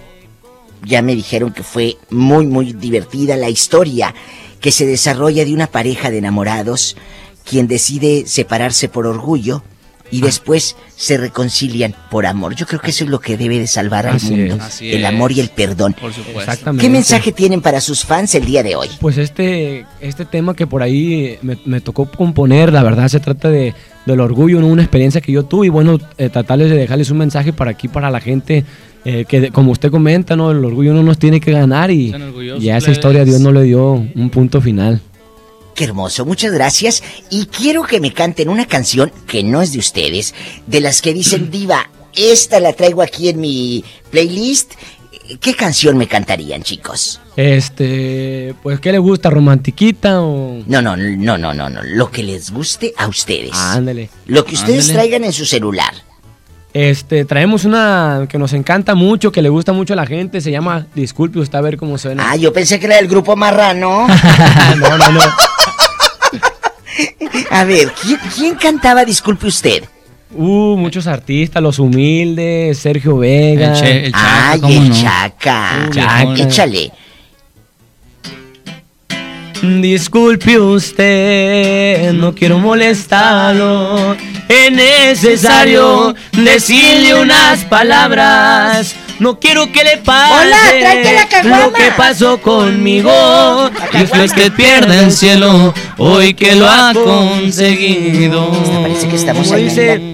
ya me dijeron que fue muy muy divertida la historia que se desarrolla de una pareja de enamorados quien decide separarse por orgullo y después se reconcilian por amor. Yo creo que eso es lo que debe de salvar al
Así
mundo,
es.
El
es.
amor y el perdón.
Por supuesto. Exactamente.
¿Qué mensaje tienen para sus fans el día de hoy?
Pues este, este tema que por ahí me, me tocó componer, la verdad se trata de, del orgullo, ¿no? una experiencia que yo tuve y bueno, eh, tratarles de dejarles un mensaje para aquí, para la gente, eh, que de- como usted comenta, ¿no? el orgullo no nos tiene que ganar y, y a esa historia Dios no le dio un punto final.
Qué hermoso, muchas gracias. Y quiero que me canten una canción que no es de ustedes, de las que dicen, *clears throat* Diva, esta la traigo aquí en mi playlist. ¿Qué canción me cantarían, chicos?
Este, pues, ¿qué le gusta? ¿Romantiquita o...?
No, no, no, no, no, no. Lo que les guste a ustedes.
Ándale.
Lo que ustedes
Ándale.
traigan en su celular.
Este, traemos una que nos encanta mucho, que le gusta mucho a la gente, se llama Disculpe usted a ver cómo suena.
Ah, yo pensé que era del grupo Marrano. *laughs*
no, no, no.
A ver, ¿quién, quién cantaba Disculpe usted?
Uh, muchos artistas, Los Humildes, Sergio Vega.
El Che- el Chaca,
Ay,
¿cómo
el
no?
Chaca.
Uh, Chaca.
Échale.
Disculpe usted, no quiero molestarlo. Es necesario decirle unas palabras. No quiero que le pase
Hola, la
lo que pasó conmigo. Y es que pierde el cielo hoy que lo ha conseguido.
Parece que estamos en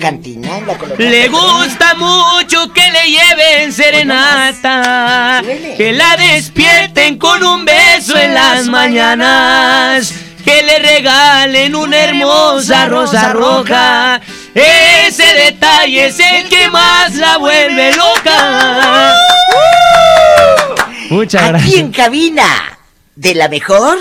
con los
le gusta mucho que le lleven serenata, que la despierten con un beso en las mañanas, que le regalen una hermosa rosa roja. Ese detalle es el que más la vuelve loca. Muchas
Aquí
gracias.
en cabina, de la mejor.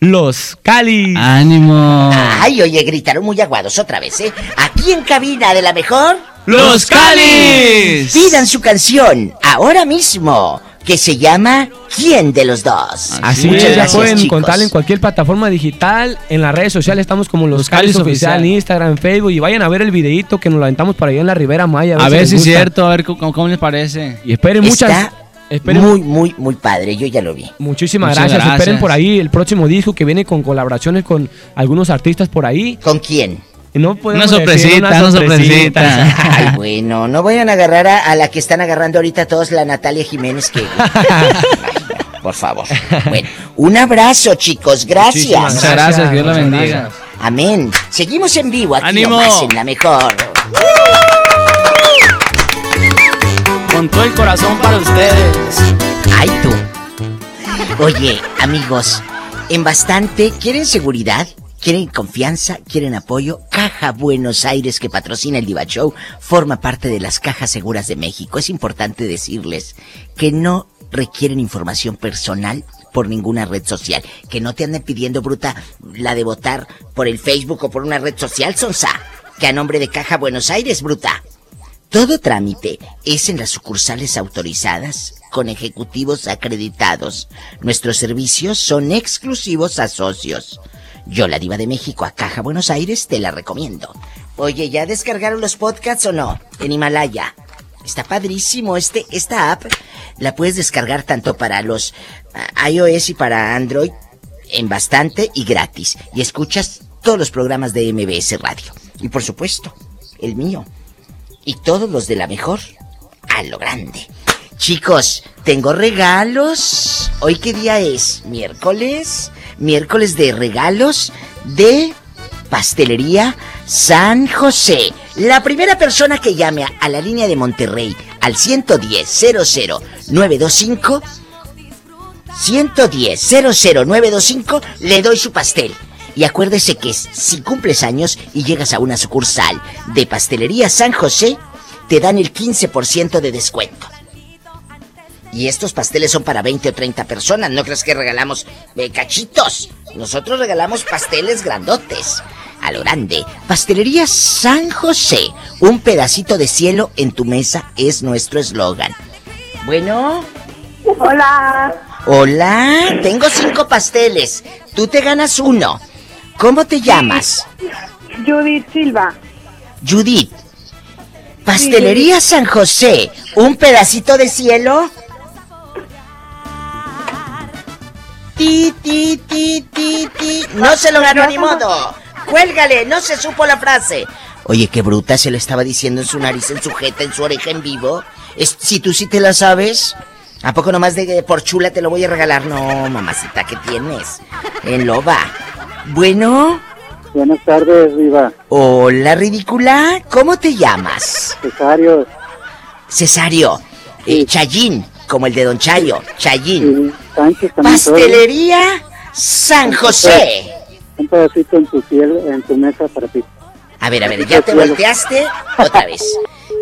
Los Cali.
¡Ánimo!
Ay, oye, gritaron muy aguados otra vez, ¿eh? Aquí en cabina, de la mejor.
Los Calis.
Pidan su canción ahora mismo, que se llama ¿Quién de los dos?
Así
Muchas
es, ya pueden
chicos.
contarle en cualquier plataforma digital, en las redes sociales estamos como Los,
Los
Oficial, Instagram, Facebook y vayan a ver el videito que nos lo aventamos para allá en la Ribera Maya.
A ver si es cierto, a ver cómo, cómo les parece.
Y esperen muchas...
Está
esperen
muy, muy, muy padre, yo ya lo vi.
Muchísimas gracias. Esperen por ahí el próximo disco que viene con colaboraciones con algunos artistas por ahí.
¿Con quién?
No podemos
Una
decir,
sorpresita, una sorpresita.
Ay, bueno, no vayan a agarrar a, a la que están agarrando ahorita todos, la Natalia Jiménez, que... *laughs* Por favor. Bueno, un abrazo, chicos. Gracias.
Muchísimas
Muchas gracias, Dios la bendiga.
gracias.
Amén. Seguimos en vivo aquí
¡Ánimo!
en la mejor.
Con todo el corazón para ustedes.
Ay, tú. Oye, amigos, en bastante, ¿quieren seguridad? ¿Quieren confianza? ¿Quieren apoyo? Caja Buenos Aires, que patrocina el Diva Show, forma parte de las cajas seguras de México. Es importante decirles que no requieren información personal por ninguna red social. Que no te anden pidiendo, bruta, la de votar por el Facebook o por una red social, Sonsa. Que a nombre de Caja Buenos Aires, bruta. Todo trámite es en las sucursales autorizadas con ejecutivos acreditados. Nuestros servicios son exclusivos a socios. Yo, la diva de México, a Caja Buenos Aires, te la recomiendo. Oye, ¿ya descargaron los podcasts o no? En Himalaya. Está padrísimo este, esta app. La puedes descargar tanto para los ah, iOS y para Android en bastante y gratis. Y escuchas todos los programas de MBS Radio. Y por supuesto, el mío y todos los de la mejor a lo grande. Chicos, tengo regalos. ¿Hoy qué día es? ¿Miércoles? Miércoles de regalos de Pastelería San José. La primera persona que llame a, la línea de Monterrey al 110 00 925 110 00 925 le doy su pastel. Y acuérdese que si cumples años y llegas a una sucursal de Pastelería San José, te dan el 15% de descuento. Y estos pasteles son para 20 o 30 personas, no crees que regalamos eh, cachitos. Nosotros regalamos pasteles grandotes. A lo grande, Pastelería San José, un pedacito de cielo en tu mesa es nuestro eslogan. Bueno.
Hola.
Hola, tengo cinco pasteles. Tú te ganas uno. ¿Cómo te llamas?
Judith Silva.
Judith. Pastelería San José, un pedacito de cielo. Ti, ti, ti, ti, ti. No se lo ganó ni modo. Cuélgale, no se supo la frase. Oye, qué bruta se lo estaba diciendo en su nariz, en su jeta, en su oreja en vivo. Es, si tú sí te la sabes, ¿a poco nomás de por chula te lo voy a regalar? No, mamacita, ¿qué tienes? En loba. Bueno.
Buenas tardes, Viva.
Hola, ridícula. ¿Cómo te llamas?
Cesario.
Cesario. Eh, Chayín, como el de Don Chayo. Chayín. Pastelería San José.
Un pedacito en tu piel, en tu mesa para ti.
A ver, a ver, ¿ya te volteaste? Otra vez.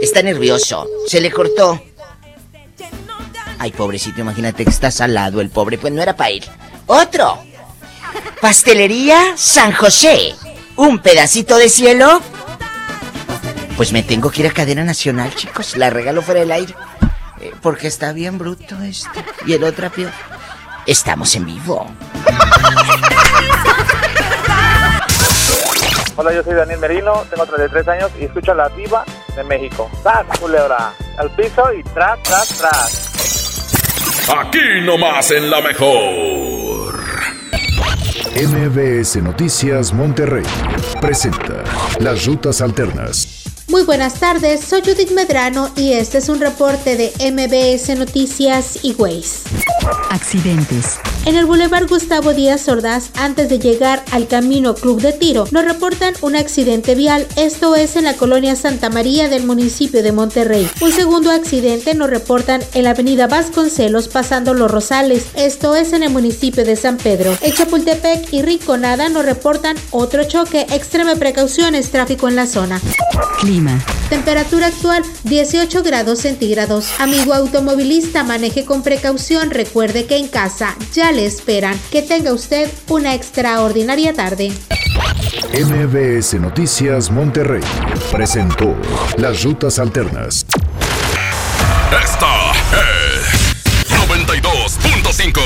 Está nervioso. Se le cortó. Ay, pobrecito, imagínate que está salado el pobre. Pues no era para ir. Otro. Pastelería San José. Un pedacito de cielo. Pues me tengo que ir a cadena nacional, chicos. La regalo fuera del aire. Eh, porque está bien bruto este. Y el otro peor. Estamos en vivo.
Hola, yo soy Daniel Merino, tengo 33 años y escucho a la diva de México. ¡Tras, culebra! Al piso y tras, tras, tras.
Aquí nomás en la mejor.
MBS Noticias Monterrey presenta Las Rutas Alternas.
Muy buenas tardes, soy Judith Medrano y este es un reporte de MBS Noticias y Ways.
Accidentes.
En el Boulevard Gustavo Díaz Ordaz, antes de llegar al camino Club de Tiro, nos reportan un accidente vial. Esto es en la colonia Santa María del municipio de Monterrey. Un segundo accidente nos reportan en la avenida Vasconcelos pasando Los Rosales. Esto es en el municipio de San Pedro. En Chapultepec y Rinconada nos reportan otro choque. Extreme precauciones, tráfico en la zona.
Clima.
Temperatura actual 18 grados centígrados. Amigo automovilista, maneje con precaución. Recuerde que en casa ya le esperan. Que tenga usted una extraordinaria tarde.
MBS Noticias Monterrey presentó Las Rutas Alternas.
Esta es 92.5.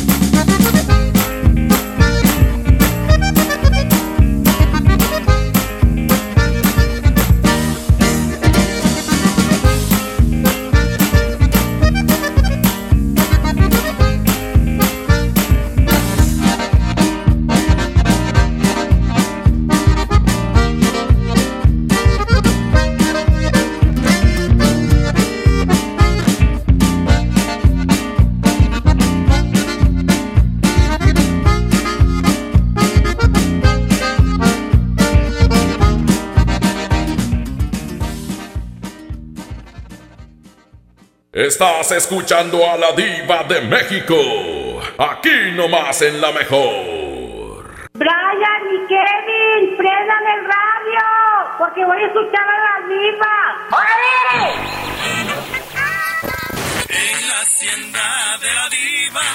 Estás escuchando a la diva de México. Aquí nomás en la mejor.
Brian y Kevin, prendan el radio, porque voy a escuchar a la diva. ¡Órale!
En la hacienda de la diva,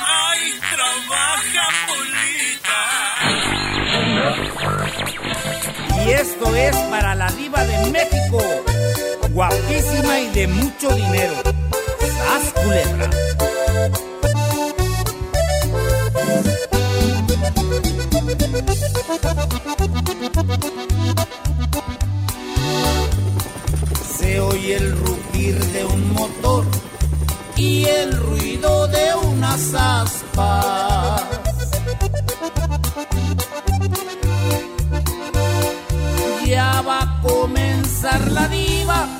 ay, trabaja Polita.
Y esto es para la diva de México, guapísima y de mucho dinero. ¡Sas culebra! Se oye el rugir de un motor y el ruido de unas aspas. Ya va a comenzar la diva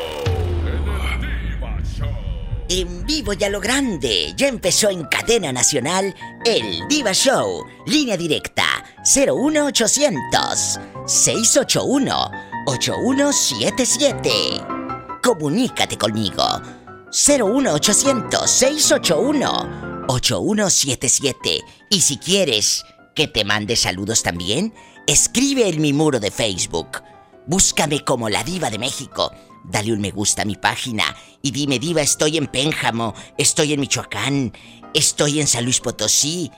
En vivo y a lo grande, ya empezó en cadena nacional el Diva Show. Línea directa 01800 681 8177. Comunícate conmigo. 01800-681-8177. Y si quieres que te mande saludos también, escribe en mi muro de Facebook. Búscame como la diva de México. Dale un me gusta a mi página y dime, diva, estoy en Pénjamo, estoy en Michoacán, estoy en San Luis Potosí.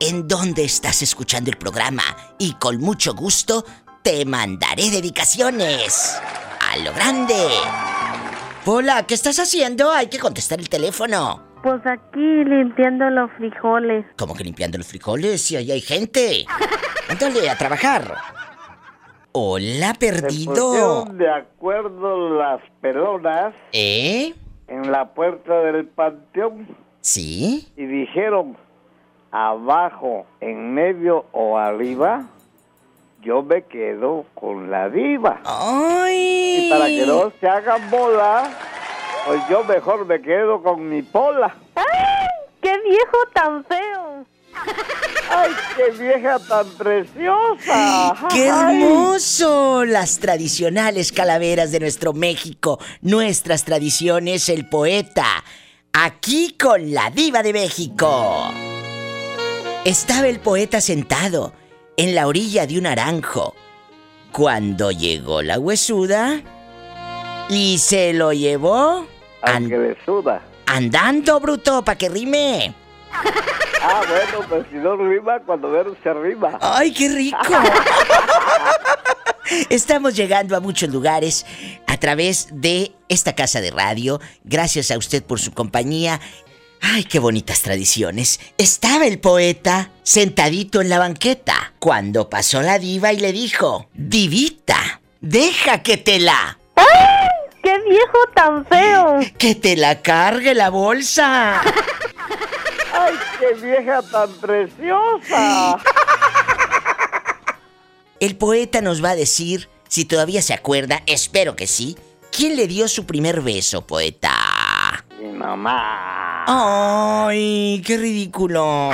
¿En dónde estás escuchando el programa? Y con mucho gusto te mandaré dedicaciones. A lo grande. Hola, ¿qué estás haciendo? Hay que contestar el teléfono.
Pues aquí limpiando los frijoles.
¿Cómo que limpiando los frijoles? Si ahí hay gente. *laughs* Ándale, a trabajar. Hola, perdido.
pusieron de acuerdo las pelonas
¿Eh?
en la puerta del panteón
¿Sí?
y dijeron abajo, en medio o arriba, yo me quedo con la diva.
¡Ay!
Y para que no se hagan bola, pues yo mejor me quedo con mi pola.
¡Ay! ¡Qué viejo tan feo!
¡Ay, qué vieja tan preciosa!
¡Qué
Ay.
hermoso! Las tradicionales calaveras de nuestro México, nuestras tradiciones, el poeta. Aquí con la diva de México. Estaba el poeta sentado en la orilla de un naranjo cuando llegó la huesuda y se lo llevó
le suda.
andando, bruto, para que rime. *laughs*
Ah, bueno, pues si no rima, cuando menos se rima.
¡Ay, qué rico! *laughs* Estamos llegando a muchos lugares a través de esta casa de radio. Gracias a usted por su compañía. ¡Ay, qué bonitas tradiciones! Estaba el poeta sentadito en la banqueta cuando pasó la diva y le dijo: Divita, deja que te la.
¡Ay! ¡Qué viejo tan feo!
¡Que te la cargue la bolsa! *laughs*
¡Ay, qué vieja tan preciosa!
El poeta nos va a decir, si todavía se acuerda, espero que sí, ¿quién le dio su primer beso, poeta?
Mi mamá.
¡Ay, qué ridículo!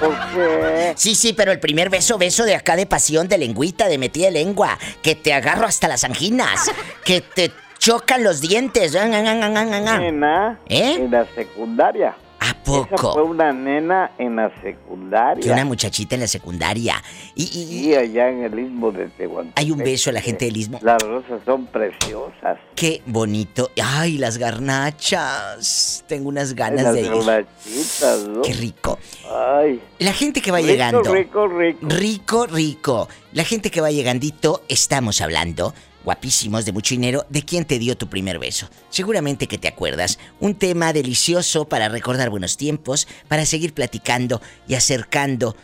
¿Por qué?
Sí, sí, pero el primer beso, beso de acá de pasión, de lengüita, de metida de lengua, que te agarro hasta las anginas, que te chocan los dientes. Ah, ah, ah, ¿Eh?
en la secundaria.
¿A
Esa fue
poco?
una nena en la secundaria.
Que una muchachita en la secundaria. Y, y-
Y allá en el istmo de Tehuantepec.
hay un beso a la gente del istmo.
Las rosas son preciosas.
Qué bonito. Ay, las garnachas. Tengo unas ganas
Las
de ir.
garnachitas, ¿no?
Qué rico.
Ay.
La gente que va
Rico,
llegando.
rico, rico.
Rico, rico. La gente que va llegandito, estamos hablando, guapísimos, de mucho dinero, de quién te dio tu primer beso. Seguramente que te acuerdas. Un tema delicioso para recordar buenos tiempos, para seguir platicando y acercando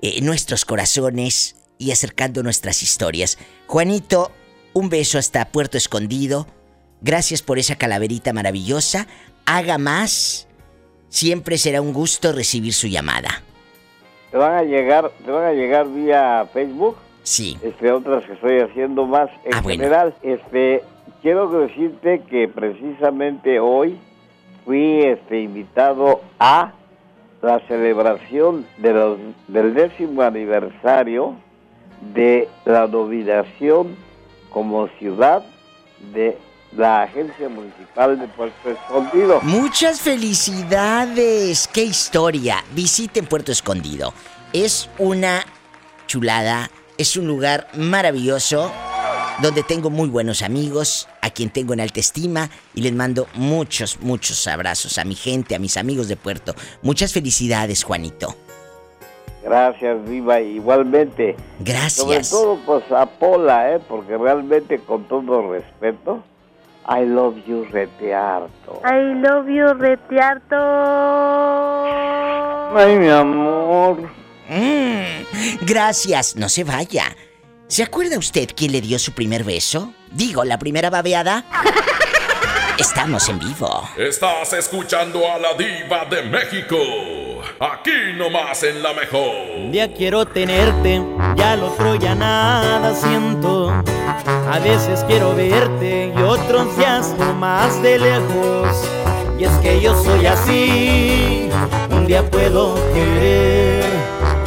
eh, nuestros corazones y acercando nuestras historias. Juanito, un beso hasta Puerto Escondido. Gracias por esa calaverita maravillosa. Haga más. Siempre será un gusto recibir su llamada.
Te van a llegar, te van a llegar vía Facebook.
Sí.
Este, otras que estoy haciendo más en
Ah, bueno.
general. Este, quiero decirte que precisamente hoy fui este invitado a la celebración de los, del décimo aniversario de la nominación como ciudad de la Agencia Municipal de Puerto Escondido.
Muchas felicidades. ¡Qué historia! Visiten Puerto Escondido. Es una chulada, es un lugar maravilloso donde tengo muy buenos amigos, a quien tengo en alta estima y les mando muchos, muchos abrazos a mi gente, a mis amigos de Puerto. Muchas felicidades, Juanito.
Gracias, Viva, igualmente.
Gracias.
Sobre todo, pues, a Pola, ¿eh? Porque realmente, con todo respeto, I love you rete harto.
I love you, Retiarto.
Ay, mi amor.
Mm, gracias, no se vaya. ¿Se acuerda usted quién le dio su primer beso? Digo, la primera babeada. Estamos en vivo.
Estás escuchando a la diva de México. Aquí nomás en la mejor.
Un día quiero tenerte, ya al otro ya nada siento. A veces quiero verte y otros días más de lejos. Y es que yo soy así, un día puedo querer,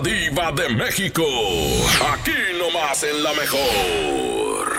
Diva
de México. Aquí nomás en la mejor.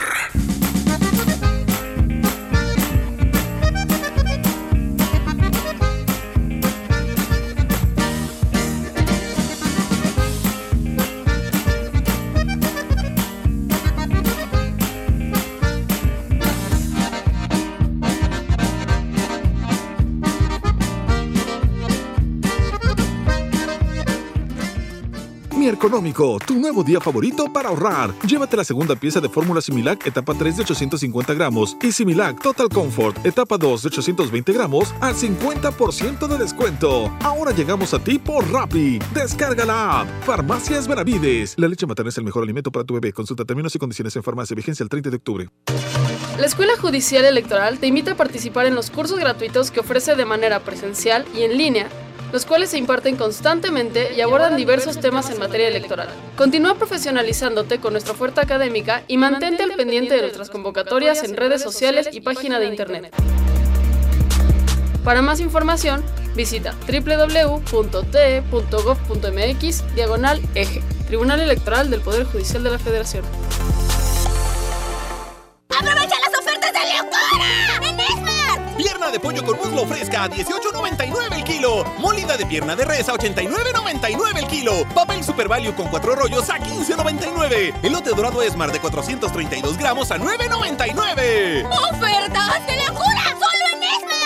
Tu nuevo día favorito para ahorrar. Llévate la segunda pieza de fórmula Similac etapa 3 de 850 gramos y Similac Total Comfort etapa 2 de 820 gramos al 50% de descuento. Ahora llegamos a ti por Rappi. Descarga la app. Farmacias Benavides. La leche materna es el mejor alimento para tu bebé. Consulta términos y condiciones en farmacia. Vigencia el 30 de octubre.
La Escuela Judicial Electoral te invita a participar en los cursos gratuitos que ofrece de manera presencial y en línea, los cuales se imparten constantemente y abordan diversos temas en materia electoral. Continúa profesionalizándote con nuestra oferta académica y mantente al pendiente de nuestras convocatorias en redes sociales y página de internet. Para más información, visita www.te.gov.mx diagonal eje, Tribunal Electoral del Poder Judicial de la Federación.
¡Aprovecha las ofertas de locura! ¡En Esmar!
Pierna de pollo con muslo fresca a 18.99 el kilo. Molida de pierna de res a 89.99 el kilo. Papel Super Value con cuatro rollos a 15.99. Elote dorado Esmar de 432 gramos a 9.99.
¡Ofertas de locura! ¡Solo en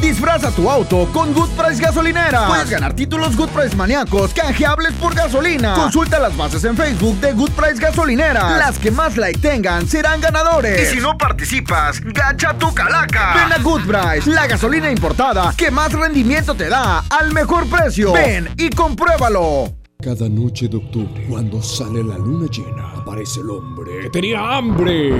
Disfraza tu auto con Good Price Gasolinera. Puedes ganar títulos Good Price maníacos canjeables por gasolina. Consulta las bases en Facebook de Good Price Gasolinera. Las que más like tengan serán ganadores. Y si no participas, gacha tu calaca. Ven a Good Price, la gasolina importada que más rendimiento te da al mejor precio. Ven y compruébalo.
Cada noche de octubre, cuando sale la luna llena, aparece el hombre que tenía hambre.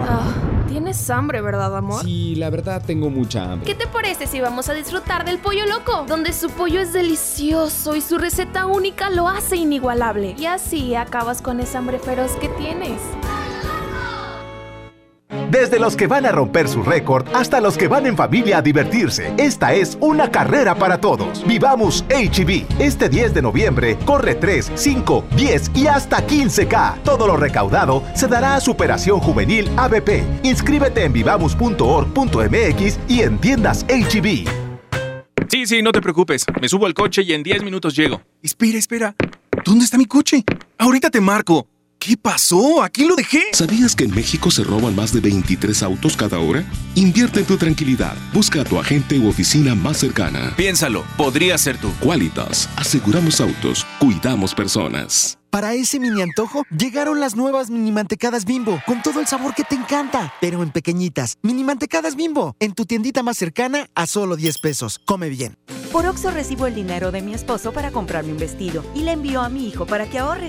Ah, Tienes hambre, ¿verdad, amor?
Sí, la verdad tengo mucha hambre.
¿Qué te parece si vamos a disfrutar del pollo loco? Donde su pollo es delicioso y su receta única lo hace inigualable. Y así acabas con esa hambre feroz que tienes.
Desde los que van a romper su récord hasta los que van en familia a divertirse, esta es una carrera para todos. Vivamos HB. Este 10 de noviembre corre 3, 5, 10 y hasta 15K. Todo lo recaudado se dará a Superación Juvenil ABP. Inscríbete en vivamos.org.mx y en tiendas HB.
Sí, sí, no te preocupes. Me subo al coche y en 10 minutos llego. Espera, espera. ¿Dónde está mi coche? Ahorita te marco. ¿Qué pasó? ¿Aquí lo dejé?
¿Sabías que en México se roban más de 23 autos cada hora? Invierte en tu tranquilidad. Busca a tu agente u oficina más cercana.
Piénsalo, podría ser tú.
Qualitas. Aseguramos autos. Cuidamos personas.
Para ese mini antojo, llegaron las nuevas mini mantecadas bimbo, con todo el sabor que te encanta, pero en pequeñitas. Mini mantecadas bimbo, en tu tiendita más cercana a solo 10 pesos. Come bien.
Por Oxo recibo el dinero de mi esposo para comprarme un vestido y le envío a mi hijo para que ahorre.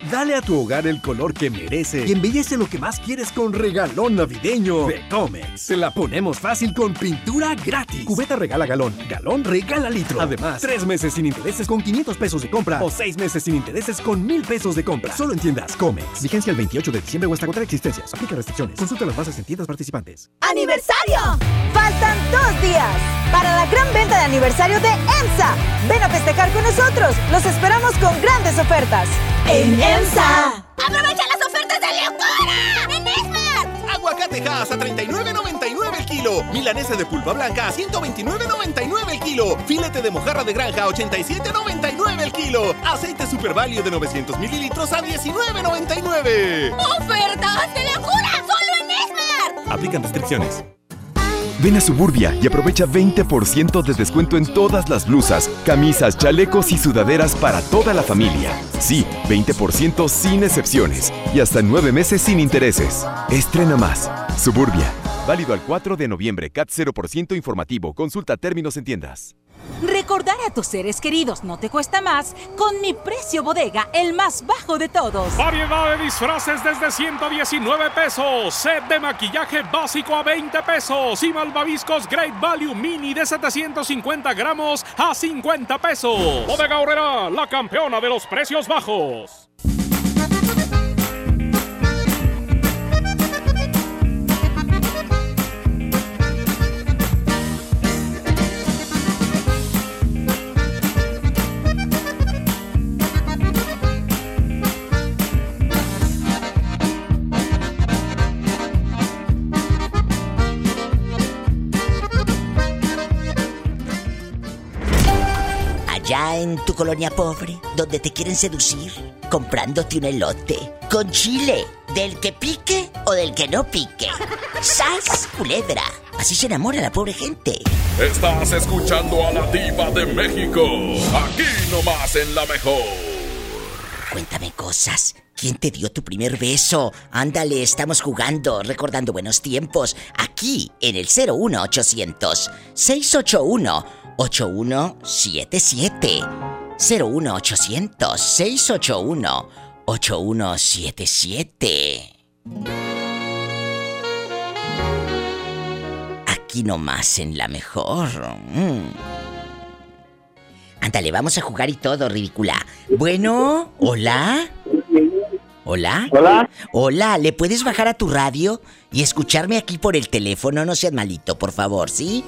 Dale a tu hogar el color que merece y embellece lo que más quieres con regalón navideño de Comex. Se la ponemos fácil con pintura gratis. Cubeta regala galón, galón regala litro. Además, tres meses sin intereses con 500 pesos de compra o seis meses sin intereses con 1000 pesos de compra. Solo en tiendas Comex. Vigencia el 28 de diciembre o hasta agotar existencias. Aplica restricciones. Consulta las bases en tiendas participantes.
¡Aniversario! Faltan dos días para la gran venta de aniversario de EMSA. Ven a festejar con nosotros. Los esperamos con grandes ofertas. En EMSA.
¡Aprovecha las ofertas de locura! ¡En Esmart!
Aguacatejas a 39.99 el kilo. Milanesa de pulpa blanca a 129.99 el kilo. Filete de mojarra de granja a 87.99 el kilo. Aceite Super Value de 900 mililitros a 19.99.
¡Ofertas de locura! ¡Solo en Esmart!
Aplican restricciones.
Ven a Suburbia y aprovecha 20% de descuento en todas las blusas, camisas, chalecos y sudaderas para toda la familia. Sí, 20% sin excepciones y hasta nueve meses sin intereses. Estrena más. Suburbia. Válido al 4 de noviembre. CAT 0% informativo. Consulta términos en tiendas.
Recordar a tus seres queridos no te cuesta más con mi precio bodega, el más bajo de todos.
Variedad de disfraces desde 119 pesos. Set de maquillaje básico a 20 pesos. Y malvaviscos Great Value Mini de 750 gramos a 50 pesos. Bodega Horrera, la campeona de los precios bajos.
Allá en tu colonia pobre, donde te quieren seducir, comprándote un elote con chile, del que pique o del que no pique. ¡Sas, culebra! Así se enamora la pobre gente.
Estás escuchando a la diva de México. Aquí nomás en la mejor.
Cuéntame cosas. ¿Quién te dio tu primer beso? Ándale, estamos jugando, recordando buenos tiempos. Aquí, en el 01800 681 8177. 01800 681 8177. Aquí nomás en la mejor. Mm. Ándale, vamos a jugar y todo, ridícula. Bueno, hola. Hola.
Hola.
Hola, ¿le puedes bajar a tu radio y escucharme aquí por el teléfono? No seas malito, por favor, ¿sí?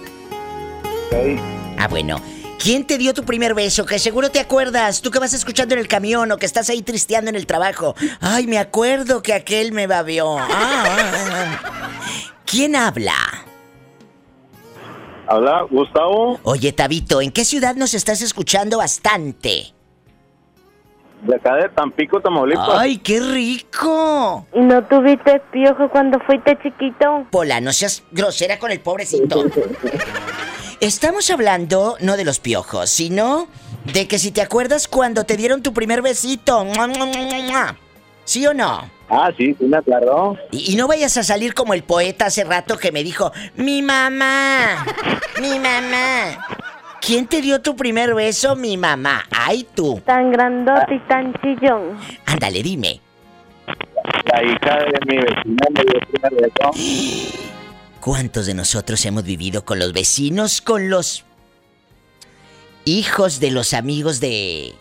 Ah, bueno. ¿Quién te dio tu primer beso? Que seguro te acuerdas. Tú que vas escuchando en el camión o que estás ahí tristeando en el trabajo. Ay, me acuerdo que aquel me babió. Ah, ah, ah. ¿Quién habla?
Habla Gustavo.
Oye, Tabito, ¿en qué ciudad nos estás escuchando bastante?
De acá de Tampico, Tamaulipas.
¡Ay, qué rico!
¿No tuviste piojo cuando fuiste chiquito?
Pola, no seas grosera con el pobrecito. Estamos hablando no de los piojos, sino de que si te acuerdas cuando te dieron tu primer besito. ¿Sí o no?
Ah, sí, sí me acuerdo.
Y, y, no vayas a salir como el poeta hace rato que me dijo, mi mamá, mi mamá. ¿Quién te dio tu primer beso? Mi mamá. Ay, tú.
Tan grandote y tan chillón.
Ándale, dime.
La hija de mi vecina me dio el primer beso.
¿Cuántos de nosotros hemos vivido con los vecinos, con los hijos de los amigos de...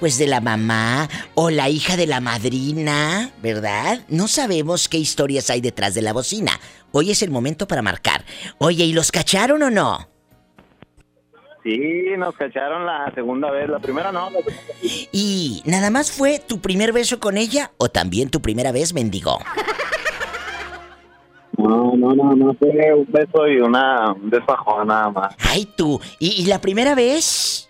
Pues de la mamá o la hija de la madrina, ¿verdad? No sabemos qué historias hay detrás de la bocina. Hoy es el momento para marcar. Oye, ¿y los cacharon o no?
Sí, nos cacharon la segunda vez, la primera no. La segunda.
¿Y nada más fue tu primer beso con ella o también tu primera vez, mendigo? *laughs*
No, no, no, no, fue un beso y una, un desfajón nada más.
Ay, tú. ¿Y, ¿Y, la primera vez?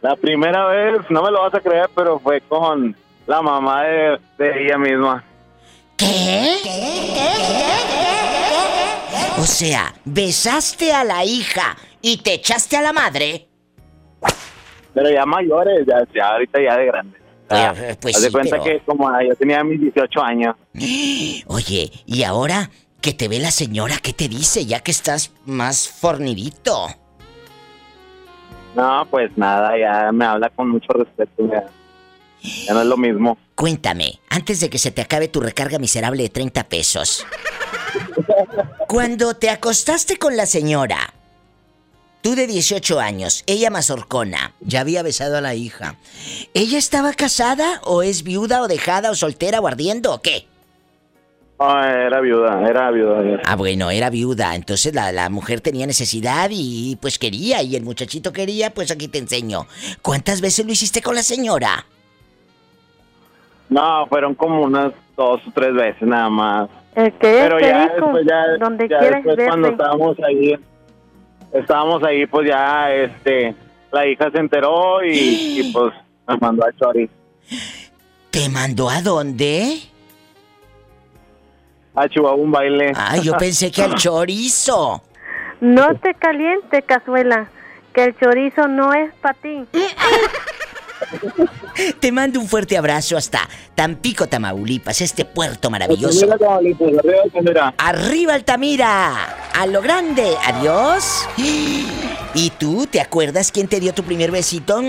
La primera vez, no me lo vas a creer, pero fue con la mamá de, de ella misma.
¿Qué? O sea, besaste a la hija y te echaste a la madre.
Pero ya mayores, ya, ya ahorita ya de grande.
Pero, pues
Haz de
sí,
cuenta
pero-
que como yo tenía mis 18 años. *gasps*
Oye, ¿y ahora que te ve la señora, qué te dice ya que estás más fornidito?
No, pues nada, ya me habla con mucho respeto. Ya, ya no es lo mismo.
Cuéntame, antes de que se te acabe tu recarga miserable de 30 pesos. Cuando te acostaste con la señora, tú de 18 años, ella mazorcona, ya había besado a la hija. ¿Ella estaba casada o es viuda o dejada o soltera o ardiendo o qué?
No, era viuda, era viuda.
Ah, bueno, era viuda, entonces la, la mujer tenía necesidad y pues quería, y el muchachito quería, pues aquí te enseño. ¿Cuántas veces lo hiciste con la señora?
No, fueron como unas dos o tres veces nada más.
El que
Pero
te
ya después, ya,
donde
ya
quieres
después cuando estábamos ahí, estábamos ahí, pues ya, este, la hija se enteró y, y, pues me mandó a Chori.
¿Te mandó a dónde?
A Chihuahua un baile.
Ay, yo pensé que al *laughs* chorizo.
No te caliente, cazuela, que el chorizo no es para ti. *laughs*
Te mando un fuerte abrazo hasta Tampico, Tamaulipas, este puerto maravilloso.
¡Arriba Altamira!
¡A lo grande! ¡Adiós! ¿Y tú te acuerdas quién te dio tu primer besito?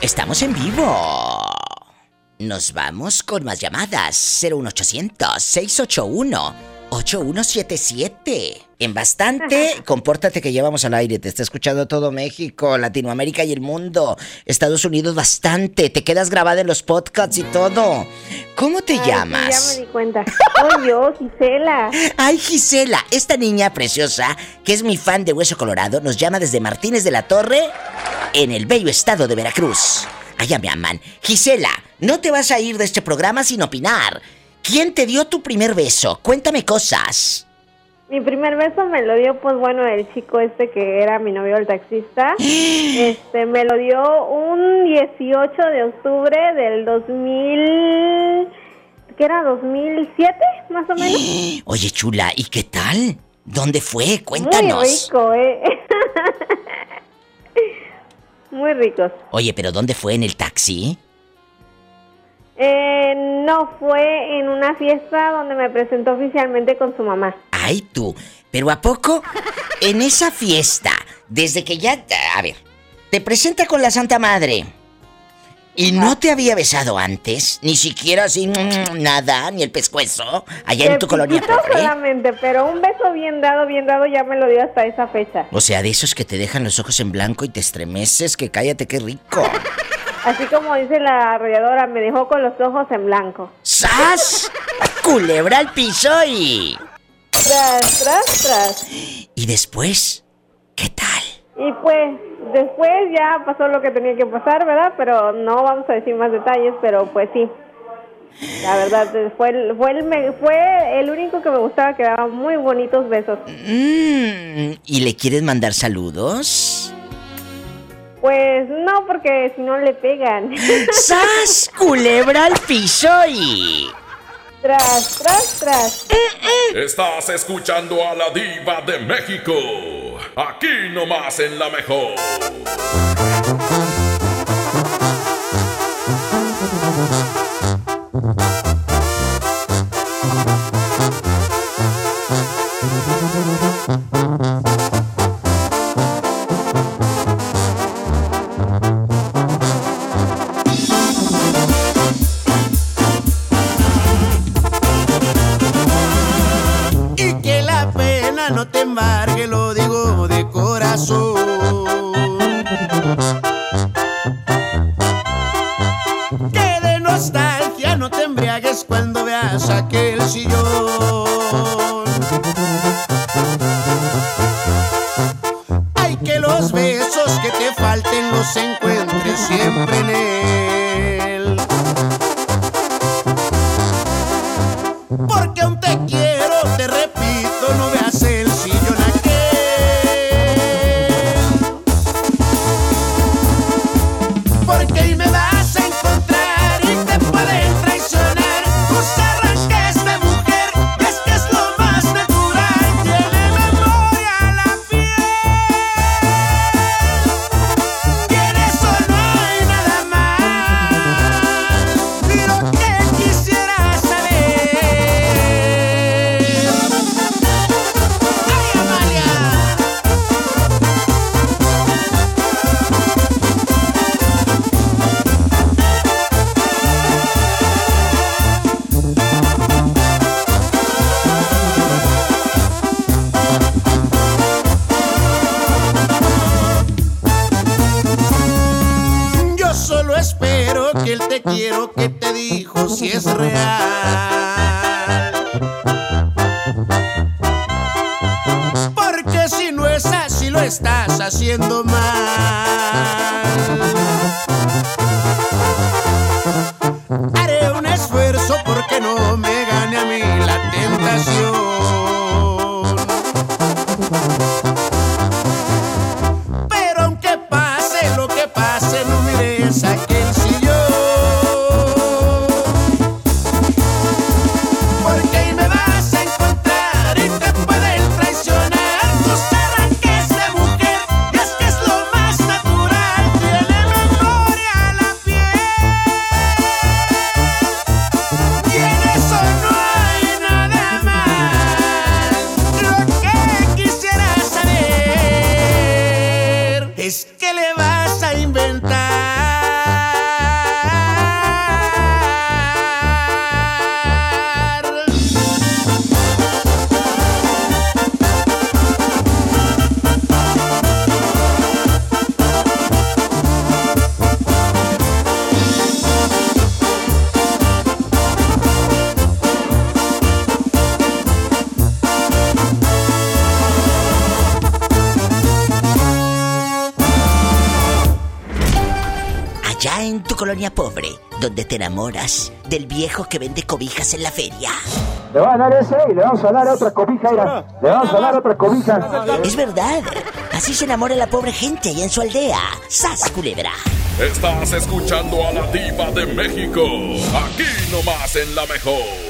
Estamos en vivo. Nos vamos con más llamadas. 01800 681 8177. En bastante, compórtate que llevamos al aire. Te está escuchando todo México, Latinoamérica y el mundo. Estados Unidos bastante. Te quedas grabada en los podcasts y todo. ¿Cómo te
Ay,
llamas?
ya me di cuenta. Soy yo, Gisela. *laughs*
Ay, Gisela, esta niña preciosa, que es mi fan de Hueso Colorado, nos llama desde Martínez de la Torre, en el bello estado de Veracruz. Allá me aman. Gisela, no te vas a ir de este programa sin opinar. ¿Quién te dio tu primer beso? Cuéntame cosas.
Mi primer beso me lo dio, pues bueno, el chico este que era mi novio, el taxista. *gasps* Este, me lo dio un 18 de octubre del 2000... ¿Qué era? ¿2007? Más o menos. *gasps*
Oye, chula, ¿y qué tal? ¿Dónde fue?
Muy
Cuéntanos.
rico, ¿eh? *laughs* Muy ricos.
Oye, pero ¿dónde fue? ¿En el taxi?
Eh, no, fue en una fiesta donde me presentó oficialmente con su mamá.
Ay, tú. Pero ¿a poco? En esa fiesta, desde que ya... A ver, te presenta con la Santa Madre. ¿Y no te había besado antes? Ni siquiera así, mm, nada, ni el pescuezo, allá en tu colonia pobre.
solamente, pero un beso bien dado, bien dado ya me lo dio hasta esa fecha.
O sea, de esos que te dejan los ojos en blanco y te estremeces, que cállate, qué rico. *laughs*
Así como dice la arrolladora, me dejó con los ojos en blanco.
¡Sas! Culebra al piso y...
Tras, tras, tras.
Y después,
Y pues, después ya pasó lo que tenía que pasar, ¿verdad? Pero no vamos a decir más detalles, pero pues sí. La verdad, fue, el- fue, el, me- fue el único que me gustaba, que daba muy bonitos besos.
Mm, ¿Y le quieres mandar saludos?
Pues no, porque si no le pegan. *laughs*
¡Sas! Culebra al piso y...
Tras, tras, tras.
Estás escuchando a la diva de México. Aquí nomás en la mejor.
Veas aquel sillón. Hay que los besos que te falten los encuentres siempre en él.
Enamoras del viejo que vende cobijas en la feria.
Le van a dar ese y le vamos a dar otra cobija, mira. Le vamos a dar otra cobija.
Es verdad. Así se enamora la pobre gente allá en su aldea. ¡Sas, culebra!
Estás escuchando a la diva de México. Aquí nomás en la mejor.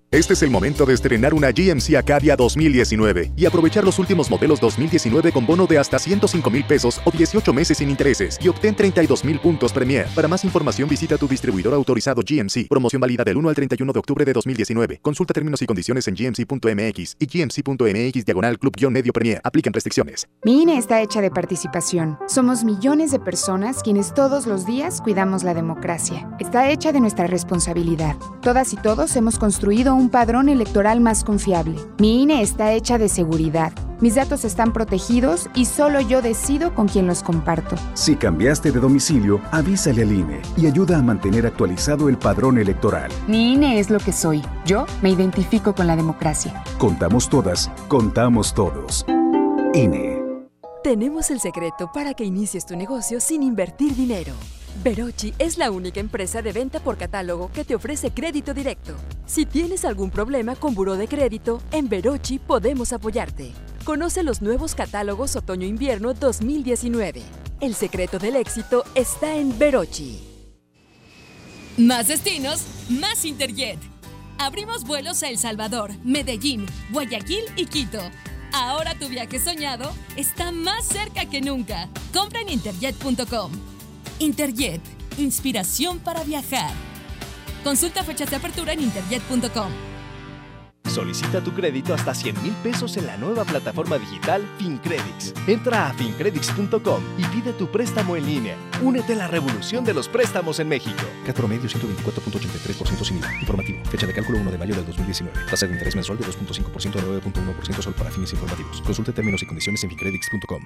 Este es el momento de estrenar una GMC Acadia 2019 y aprovechar los últimos modelos 2019 con bono de hasta 105 mil pesos o 18 meses sin intereses y obtén 32 mil puntos Premier. Para más información visita tu distribuidor autorizado GMC. Promoción válida del 1 al 31 de octubre de 2019. Consulta términos y condiciones en gmc.mx y gmc.mx diagonal club-medio Premier. Aplican restricciones.
Mi INE está hecha de participación. Somos millones de personas quienes todos los días cuidamos la democracia. Está hecha de nuestra responsabilidad. Todas y todos hemos construido un padrón electoral más confiable. Mi INE está hecha de seguridad. Mis datos están protegidos y solo yo decido con quién los comparto.
Si cambiaste de domicilio, avísale al INE y ayuda a mantener actualizado el padrón electoral.
Mi INE es lo que soy. Yo me identifico con la democracia.
Contamos todas, contamos todos. INE.
Tenemos el secreto para que inicies tu negocio sin invertir dinero. Verochi es la única empresa de venta por catálogo que te ofrece crédito directo. Si tienes algún problema con buró de crédito, en Verochi podemos apoyarte. Conoce los nuevos catálogos otoño-invierno 2019. El secreto del éxito está en Verochi.
Más destinos, más Interjet. Abrimos vuelos a El Salvador, Medellín, Guayaquil y Quito. Ahora tu viaje soñado está más cerca que nunca. Compra en interjet.com. Interjet, inspiración para viajar. Consulta fechas de apertura en interjet.com.
Solicita tu crédito hasta 100 mil pesos en la nueva plataforma digital FinCredits. Entra a fincredits.com y pide tu préstamo en línea. Únete a la revolución de los préstamos en México.
CAT promedio 124.83% sin IVA. Informativo. Fecha de cálculo 1 de mayo del 2019. Tasa de interés mensual de 2.5% a 9.1% solo para fines informativos. Consulte términos y condiciones en fincredits.com.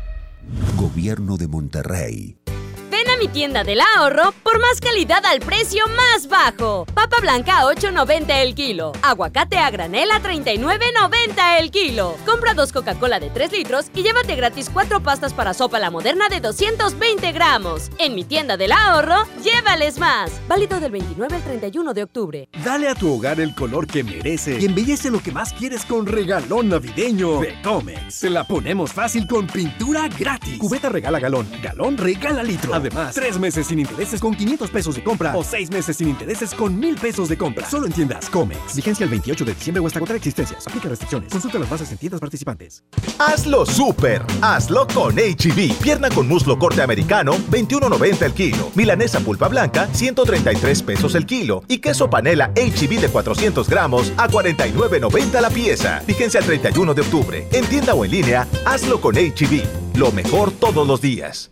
Gobierno de Monterrey.
Mi tienda del ahorro por más calidad al precio más bajo. Papa blanca a 8.90 el kilo. Aguacate a granel a 39.90 el kilo. Compra dos Coca-Cola de 3 litros y llévate gratis cuatro pastas para sopa la moderna de 220 gramos. En mi tienda del ahorro, llévales más. Válido del 29 al 31 de octubre.
Dale a tu hogar el color que merece y embellece lo que más quieres con regalón navideño de Comex. Se la ponemos fácil con pintura gratis. Cubeta regala galón, galón regala litro. Además, tres meses sin intereses con 500 pesos de compra o seis meses sin intereses con 1000 pesos de compra. Solo en tiendas Comex. Vigencia el 28 de diciembre o hasta agotar existencias. Aplica restricciones. Consulta las bases en tiendas participantes.
Hazlo super. Hazlo con HB. Pierna con muslo corte americano, 21.90 el kilo. Milanesa pulpa blanca, 133 pesos el kilo. Y queso panela HB de 400 gramos a 49.90 la pieza. Vigencia el 31 de octubre. En tienda o en línea, hazlo con HB. Lo mejor todos los días.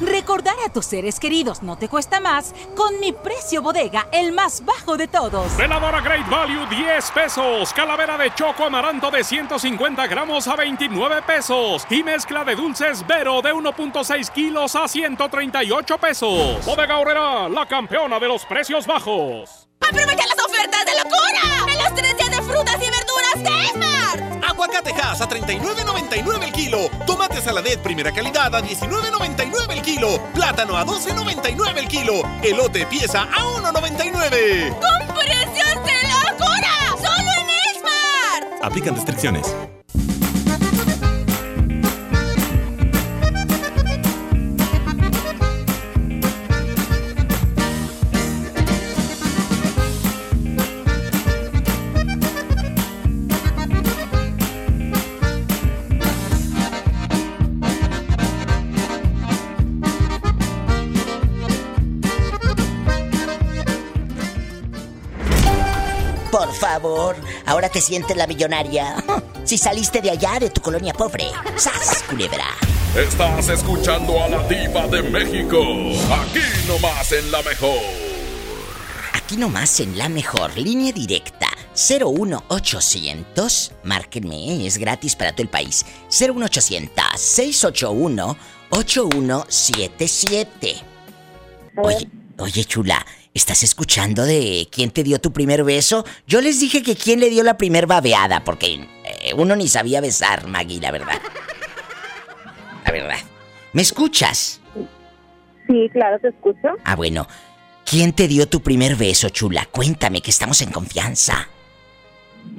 Recordar a tus seres queridos no te cuesta más con mi precio bodega, el más bajo de todos.
Veladora Great Value 10 pesos. Calavera de choco amaranto de 150 gramos a 29 pesos. Y mezcla de dulces Vero de 1.6 kilos a 138 pesos. Bodega Horrera, la campeona de los precios bajos.
¡Aprovecha las ofertas de locura! ¡En los tres días de frutas y verduras de Esmar!
Aguacatejas a 39.99 el kilo. Tomate saladet primera calidad a 19.99 el kilo. Plátano a 12.99 el kilo. Elote pieza a 1.99.
¡Con precios de locura! ¡Solo en Esmar!
Aplican restricciones.
Favor, ahora te sientes la millonaria. *laughs* Si saliste de allá, de tu colonia pobre. ¡Sas, culebra!
Estás escuchando a la diva de México. Aquí nomás en la mejor.
Aquí nomás en la mejor línea directa. 01800, márquenme, es gratis para todo el país. 01800 681 8177. Oye, oye, chula, ¿estás escuchando de quién te dio tu primer beso? Yo les dije que quién le dio la primer babeada, porque eh, uno ni sabía besar, Maggie, la verdad. La verdad. ¿Me escuchas?
Sí, claro, te escucho.
Ah, bueno. ¿Quién te dio tu primer beso, chula? Cuéntame que estamos en confianza.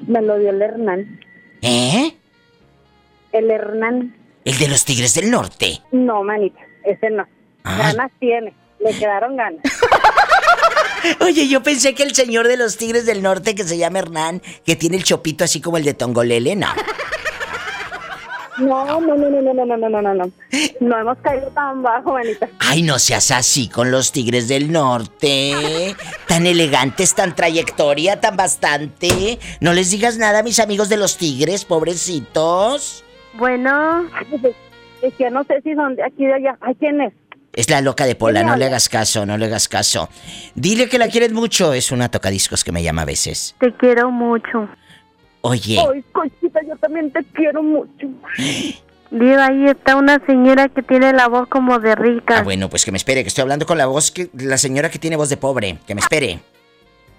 Me lo dio el Hernán.
¿Eh?
El Hernán.
El de los Tigres del Norte.
No, manita, ese no.
Ah.
Ganas tiene. Le quedaron ganas. *laughs*
Oye, yo pensé que el señor de los Tigres del Norte, que se llama Hernán, que tiene el chopito así como el de Tongolele, no.
No, no, no, no, no, no, no, no, no, no, no. No hemos caído tan bajo, manita.
Ay, no seas así con los Tigres del Norte. Tan elegantes, tan trayectoria, tan bastante. No les digas nada a mis amigos de los Tigres, pobrecitos.
Bueno. Es que no sé si son de aquí de allá. Ay, ¿quién es?
Es la loca de Pola, no le hagas caso, no le hagas caso. Dile que la quieres mucho, es una tocadiscos que me llama a veces.
Te quiero mucho.
Oye,
Ay, Conchita, yo también te quiero mucho. Diva, ahí está una señora que tiene la voz como de rica.
ah, bueno, pues que me espere, que estoy hablando con la voz que la señora que tiene voz de pobre, que me espere.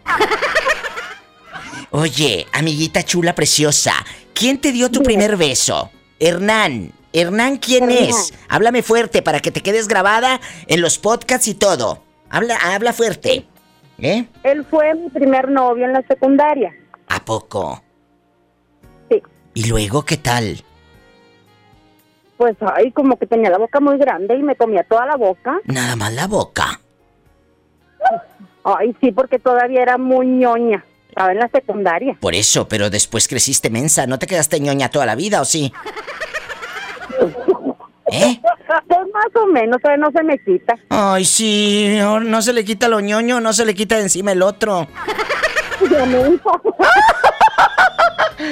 *laughs* Oye, amiguita chula preciosa, ¿quién te dio tu primer beso? Hernán. Hernán, ¿quién
Hernán.
es? Háblame fuerte para que te quedes grabada en los podcasts y todo. Habla, habla fuerte. ¿Eh?
Él fue mi primer novio en la secundaria.
¿A poco?
Sí.
¿Y luego qué tal?
Pues, ay, como que tenía la boca muy grande y me comía toda la boca.
Nada más la boca.
Ay, sí, porque todavía era muy ñoña. Estaba en la secundaria.
Por eso, pero después creciste mensa, ¿no te quedaste ñoña toda la vida o sí? ¿Eh?
Pues más o menos, todavía no se me quita.
Ay, sí, no, no se le quita lo ñoño, no se le quita de encima el otro. *laughs*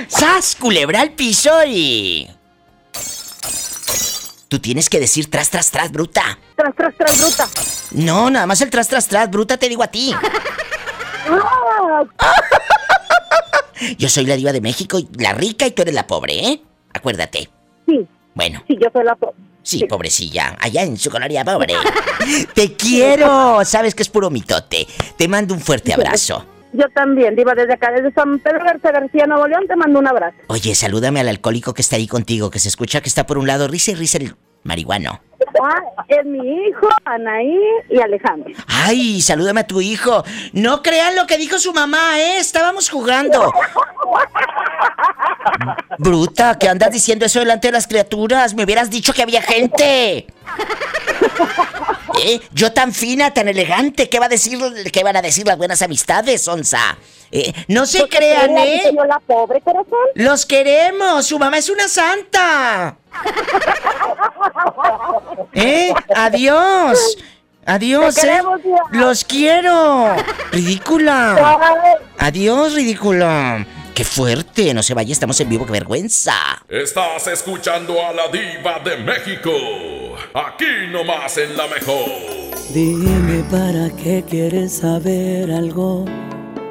¡Sas! Culebra al piso y. Tú tienes que decir tras, tras, tras, bruta.
Tras, tras, tras, bruta.
No, nada más el tras, tras, tras, bruta te digo a ti. *laughs* *laughs* Yo soy la diva de México, y la rica y tú eres la pobre, ¿eh? Acuérdate.
Sí.
Bueno.
Sí, yo soy la pobre.
Sí, pobrecilla, allá en su colonia pobre. *laughs* Te quiero. Sabes que es puro mitote. Te mando un fuerte abrazo.
Yo también, Diva, desde acá, desde San Pedro Garza García, Nuevo León, te mando un abrazo.
Oye, salúdame al alcohólico que está ahí contigo, que se escucha que está por un lado risa y risa el marihuano.
Es mi hijo, Anaí y Alejandro.
Ay, salúdame a tu hijo. No crean lo que dijo su mamá, ¿eh? Estábamos jugando. Bruta, ¿qué andas diciendo eso delante de las criaturas? Me hubieras dicho que había gente. ¿Eh? Yo tan fina, tan elegante, ¿qué va a decir, qué van a decir las buenas amistades, Onza? Eh, no se crean, ¿eh?
Yo la pobre corazón.
Los queremos, su mamá es una santa. *laughs* ¿Eh? Adiós. Adiós,
Te
¿eh?
queremos.
Los quiero. Ridícula. Adiós, ridícula. Qué fuerte. No se vaya, estamos en vivo, qué vergüenza.
Estás escuchando a la diva de México. Aquí nomás en la mejor.
Dime para qué quieres saber algo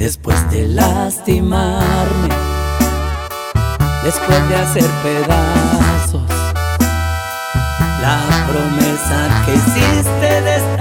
Después de lastimarme? Después de hacer pedazos la promesa que hiciste de estar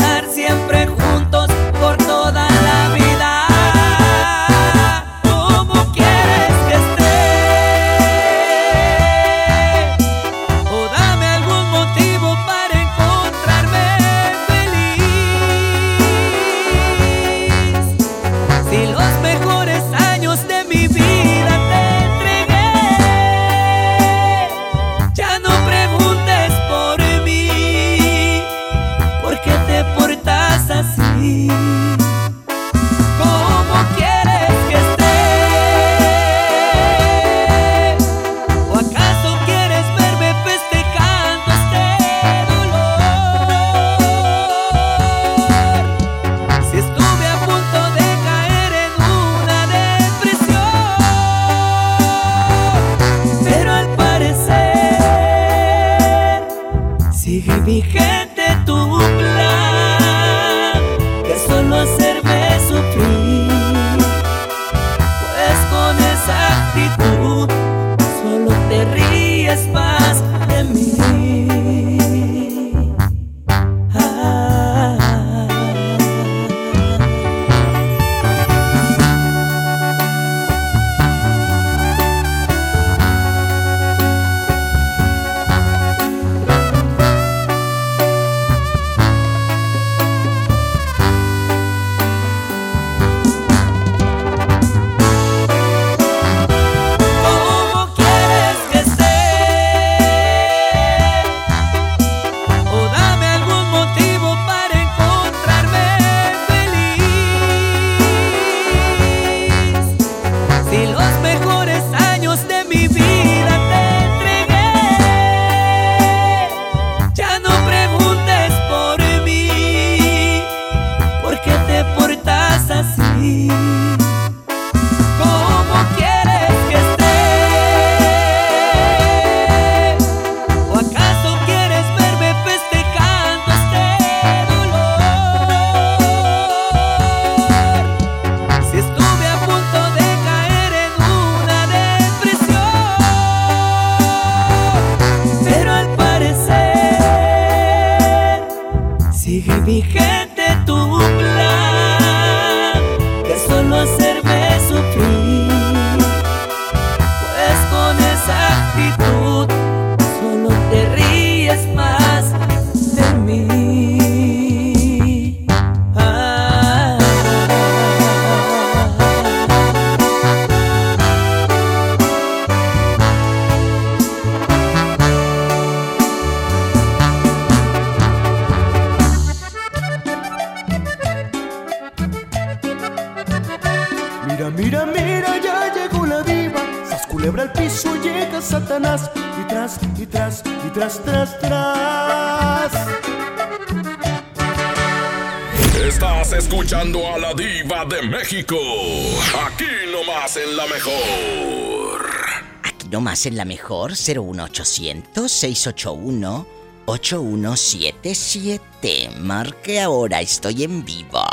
En
la
mejor
01800 681 8177. Marque ahora, estoy en vivo.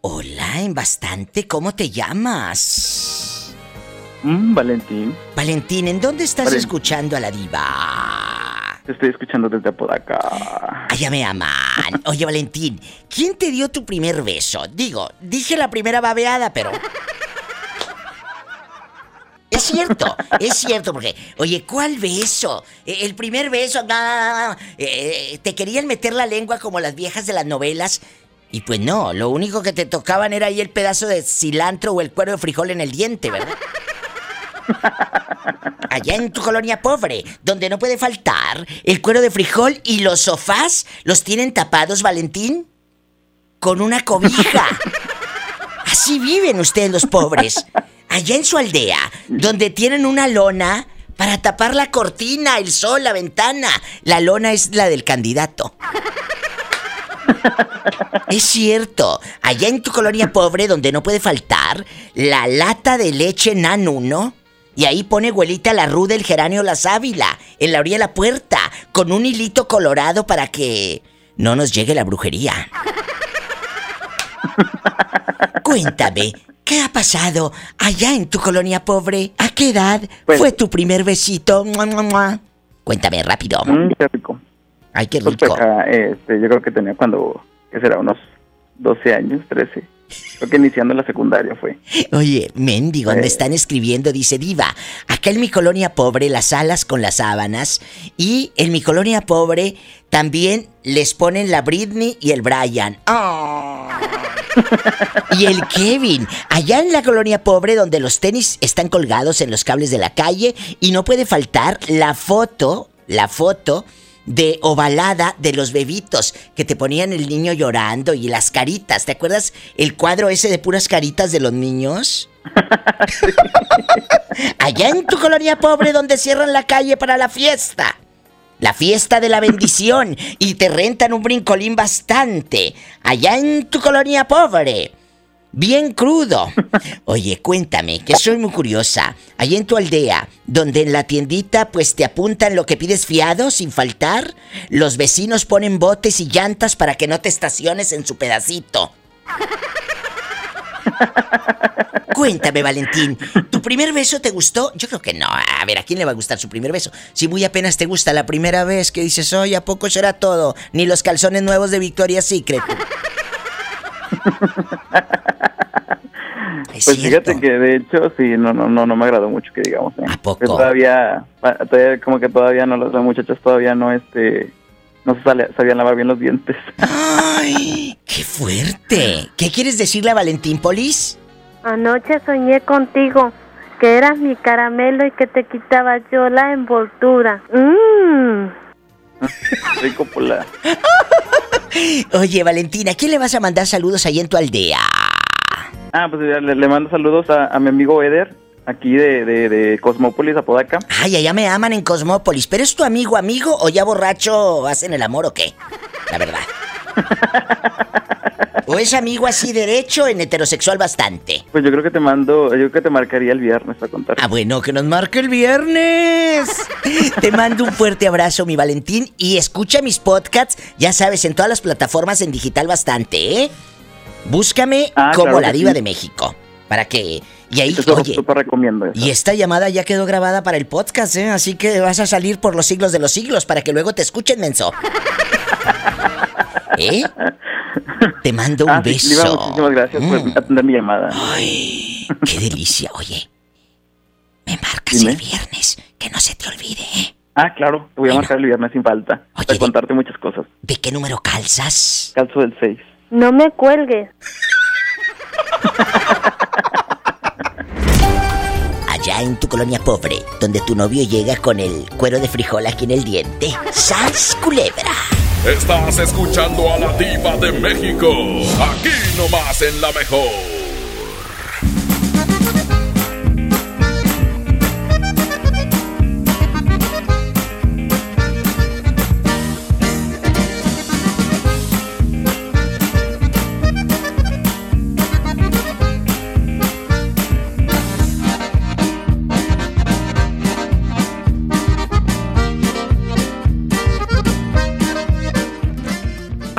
Hola, en bastante, ¿cómo te llamas?
Mm, Valentín,
Valentín, ¿en dónde estás escuchando a la diva?
te estoy escuchando desde Apodaca.
Allá me aman. Oye, Valentín, ¿quién te dio tu primer beso? Digo, dije la primera babeada, pero. Cierto, es cierto, porque, oye, ¿cuál beso? Eh, El primer beso, ah, te querían meter la lengua como las viejas de las novelas. Y pues no, lo único que te tocaban era ahí el pedazo de cilantro o el cuero de frijol en el diente, ¿verdad? Allá en tu colonia pobre, donde no puede faltar el cuero de frijol y los sofás los tienen tapados, Valentín, con una cobija. Así viven ustedes los pobres. Allá en su aldea, donde tienen una lona Para tapar la cortina, el sol, la ventana. La lona es la del candidato. Es cierto, allá en tu colonia pobre donde no puede faltar la lata de leche nan 1 y ahí pone abuelita la ruda del geranio la sábila en la orilla de la puerta con un hilito colorado para que no nos llegue la brujería. Cuéntame, ¿qué ha pasado allá en tu colonia pobre? ¿A qué edad
Pues-
fue tu primer besito? Mua, mua, mua. Cuéntame rápido.
Mm, qué rico.
Ay, qué
Pues,
rico.
pues, ah, este, yo creo que tenía cuando, ¿qué será? Unos 12 años, 13. Creo que iniciando la secundaria fue.
Oye, mendigo, me
Eh.
están escribiendo, dice Diva, acá en mi colonia pobre las alas con las sábanas y en mi colonia pobre también les ponen la Britney y el Brian. ¡Oh! *laughs* *laughs* y el Kevin, allá en la colonia pobre donde los tenis están colgados en los cables de la calle y no puede faltar la foto, la foto de ovalada de los bebitos que te ponían el niño llorando y las caritas. ¿Te acuerdas el cuadro ese de puras caritas de los niños? *laughs* Allá en tu colonia pobre donde cierran la calle para la fiesta. La fiesta de la bendición y te rentan un brincolín bastante. Allá en tu colonia pobre. Bien crudo. Oye, cuéntame, que soy muy curiosa. Allá en tu aldea, donde en la tiendita pues te apuntan lo que pides fiado sin faltar, los vecinos ponen botes y llantas para que no te estaciones en su pedacito. *laughs* Cuéntame, Valentín, ¿tu primer beso te gustó? Yo creo que no. A ver, ¿a quién le va a gustar su primer beso? Si muy apenas te gusta la primera vez que dices, oye, ¿a poco será todo? Ni los calzones nuevos de Victoria's Secret. *laughs*
Pues fíjate que de hecho sí, no, no, no, no me agradó mucho que digamos. ¿eh? Que todavía, pa- todavía, como que todavía no, las muchachas todavía no, este, no se sale- sabían lavar bien los dientes.
¡Ay! ¡Qué fuerte! ¿Qué quieres decirle a Valentín Polis?
Anoche soñé contigo, que eras mi caramelo y que te quitaba yo la envoltura. Mmm. *laughs*
Rico por la...
Oye, Valentín, ¿a quién le vas a mandar saludos ahí en tu aldea?
Ah, pues le, le mando saludos a, a mi amigo Eder, aquí de, de, de Cosmópolis, Apodaca.
Ay, allá me aman en Cosmópolis, pero ¿es tu amigo, amigo o ya borracho hacen el amor o qué? La verdad. *laughs* ¿O es amigo así derecho en heterosexual bastante?
Pues yo creo que te mando, yo creo que te marcaría el viernes para contar.
Ah, bueno, que nos marque el viernes. Te mando un fuerte abrazo, mi Valentín, y escucha mis podcasts, ya sabes, en todas las plataformas en digital bastante, ¿eh? Búscame
Ah,
como
claro
la diva
sí.
de México, para que... Y ahí,
Eso
oye,
súper recomiendo eso.
y esta llamada ya quedó grabada para el podcast, ¿eh? Así que vas a salir por los siglos de los siglos para que luego te escuchen, menso. *laughs* ¿Eh? Te mando un
Ah, sí,
beso.
muchísimas gracias por
Mm.
atender mi llamada.
Ay, *laughs* qué delicia. Oye, me marcas
Dime.
el viernes, que no se te olvide, ¿eh?
Ah, claro, te voy a marcar el viernes sin falta. para contarte muchas cosas.
¿De qué número calzas?
Calzo del 6.
No me cuelgues. *laughs*
En tu colonia pobre, donde tu novio llega con el cuero de frijol aquí en el diente. ¡Sas, culebra!
Estás escuchando a la diva de México. Aquí nomás en la mejor.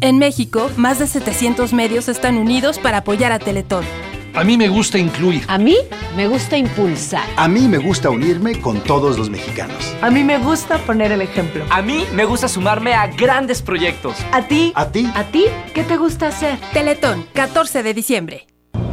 En México, más de 700 medios están unidos para apoyar a Teletón.
A mí me gusta incluir.
A mí me gusta impulsar.
A mí me gusta unirme con todos los mexicanos.
A mí me gusta poner el ejemplo.
A mí me gusta sumarme a grandes proyectos.
¿A ti?
¿A ti?
¿A ti? ¿Qué te gusta hacer?
Teletón, 14 de diciembre.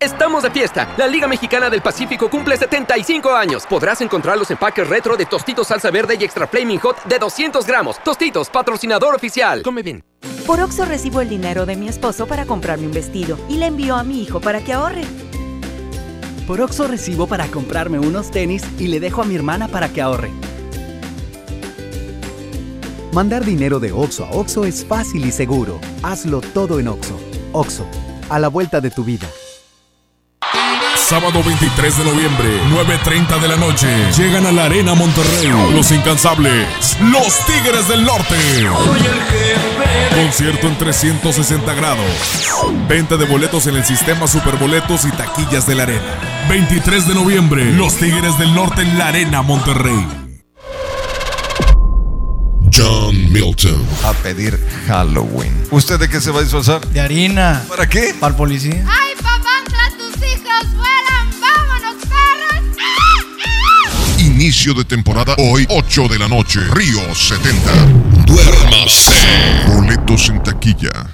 Estamos de fiesta. La Liga Mexicana del Pacífico cumple 75 años. Podrás encontrar los empaques retro de Tostitos Salsa Verde y Extra Flaming Hot de 200 gramos. Tostitos, patrocinador oficial. Come bien.
Por Oxo recibo el dinero de mi esposo para comprarme un vestido y le envío a mi hijo para que ahorre.
Por Oxo recibo para comprarme unos tenis y le dejo a mi hermana para que ahorre.
Mandar dinero de Oxo a Oxo es fácil y seguro. Hazlo todo en Oxo. Oxo, a la vuelta de tu vida.
Sábado 23 de noviembre, 9.30 de la noche. Llegan a la Arena Monterrey. Los incansables. Los Tigres del Norte. Concierto en 360 grados. Venta de boletos en el sistema Superboletos y taquillas de la Arena. 23 de noviembre. Los Tigres del Norte en la Arena Monterrey. John Milton.
A pedir Halloween. ¿Usted de qué se va a disfrazar?
De harina.
¿Para qué?
Para el policía.
¡Ay,
Inicio de temporada hoy, 8 de la noche. Río 70. Duérmase. Boletos en taquilla.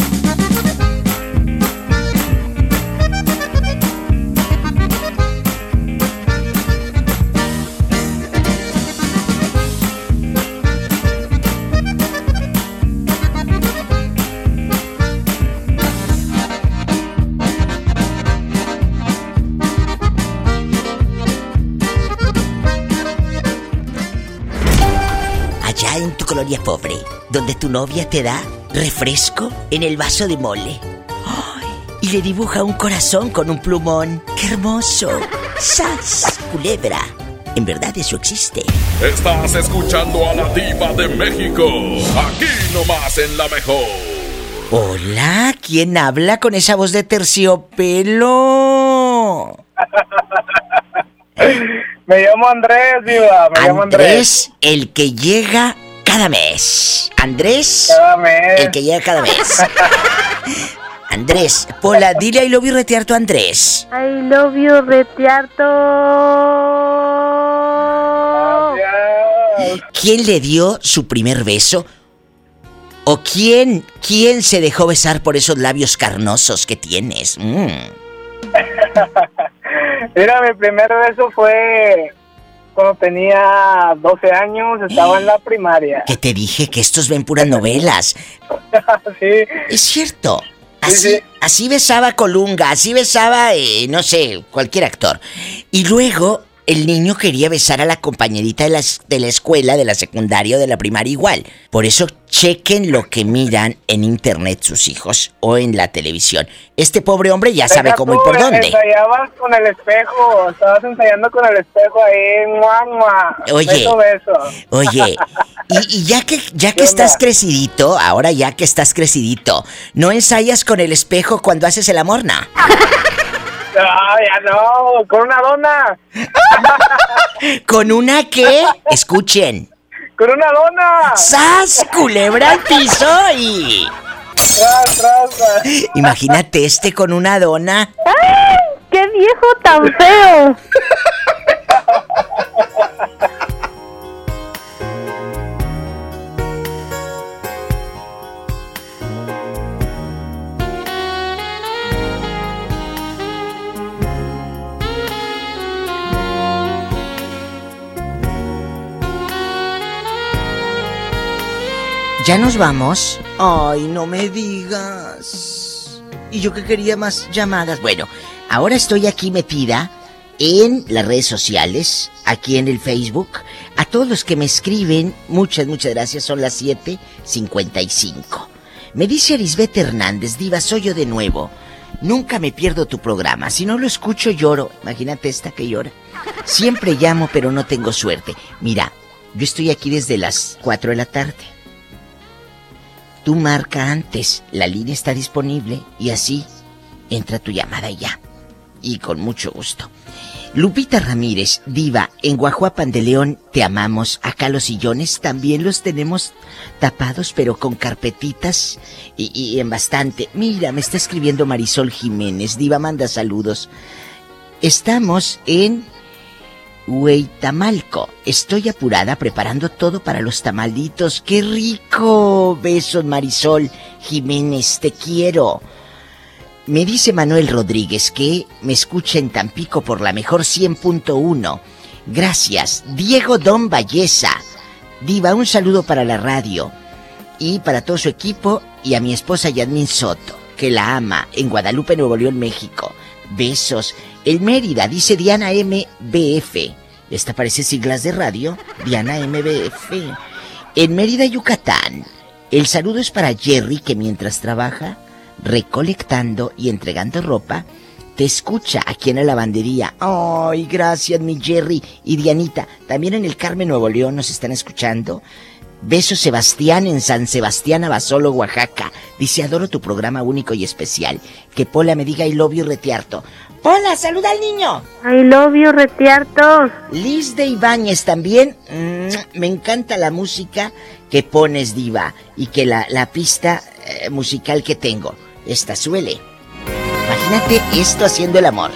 Allá en tu colonia pobre, donde tu novia te da refresco en el vaso de mole. Y le dibuja un corazón con un plumón. ¡Qué hermoso! ¡Sas! Culebra. En verdad eso existe.
Estás escuchando a la diva de México. Aquí nomás en la mejor.
Hola, ¿quién habla con esa voz de terciopelo? *laughs*
Me llamo Andrés, Diva. Me llamo Andrés.
Andrés, el que llega cada mes. Andrés,
Cada mes.
el que llega cada mes. *laughs* Andrés, Pola, dile I love you retearto a Andrés.
I love you, Retiarto.
¿Quién le dio su primer beso? ¿O quién, quién se dejó besar por esos labios carnosos que tienes? Mm. *laughs*
Mira, mi primer beso fue cuando tenía 12 años, estaba en la *gasps* primaria.
Que te dije que estos ven puras novelas. *laughs*
sí.
Es cierto. Así, así besaba Colunga, así besaba, eh, no sé, cualquier actor. Y luego el niño quería besar a la compañerita de la, de la escuela, de la secundaria o de la primaria igual. Por eso chequen lo que miran en internet sus hijos o en la televisión. Este pobre hombre ya sabe cómo y por dónde.
Ensayabas con el espejo, estabas ensayando con el espejo ahí.
Oye,
beso, beso.
oye, y, y, ya que ya que estás crecidito, ahora ya que estás crecidito, ¿no ensayas con el espejo cuando haces el amor, no?
No, ya no, con una dona. *laughs*
¿Con una qué? Escuchen.
Con una dona.
¡Sas! Culebra al piso y.
Tras, tras.
Imagínate este con una dona.
¡Ay! ¡Qué viejo tan feo! *laughs*
¿Ya nos vamos? Ay, no me digas. Y yo que quería más llamadas. Bueno, ahora estoy aquí metida en las redes sociales, aquí en el Facebook. A todos los que me escriben, muchas, muchas gracias. Son las 7:55. Me dice Arisbeth Hernández, Diva, soy yo de nuevo. Nunca me pierdo tu programa. Si no lo escucho, lloro. Imagínate esta que llora. Siempre llamo, pero no tengo suerte. Mira, yo estoy aquí desde las 4 de la tarde. Tú marca antes, la línea está disponible y así entra tu llamada ya. Y con mucho gusto. Lupita Ramírez, diva, en Guajuapan de León te amamos. Acá los sillones también los tenemos tapados, pero con carpetitas y, y en bastante. Mira, me está escribiendo Marisol Jiménez. Diva, manda saludos. Estamos en Hueitamalco. Estoy apurada preparando todo para los tamalitos. ¡Qué rico! Besos, Marisol Jiménez, te quiero. Me dice Manuel Rodríguez que me escucha en Tampico por la mejor 100.1. Gracias. Diego Don Valleza. Diva, un saludo para la radio y para todo su equipo y a mi esposa Yadmin Soto, que la ama en Guadalupe, Nuevo León, México. Besos. El Mérida, dice Diana MBF. Esta parece siglas de radio. Diana MBF. En Mérida, Yucatán. El saludo es para Jerry, que mientras trabaja, recolectando y entregando ropa, te escucha aquí en la lavandería. Ay, gracias, mi Jerry y Dianita. También en el Carmen, Nuevo León, nos están escuchando. Beso Sebastián en San Sebastián, Abasolo, Oaxaca. Dice, adoro tu programa único y especial. Que Pola me diga I love you retiarto. Pola, saluda al niño.
I love you retiarto.
Liz de Ibáñez también. Mm, me encanta la música que pones, diva. Y que la, la pista eh, musical que tengo. Esta suele. Imagínate esto haciendo el amor.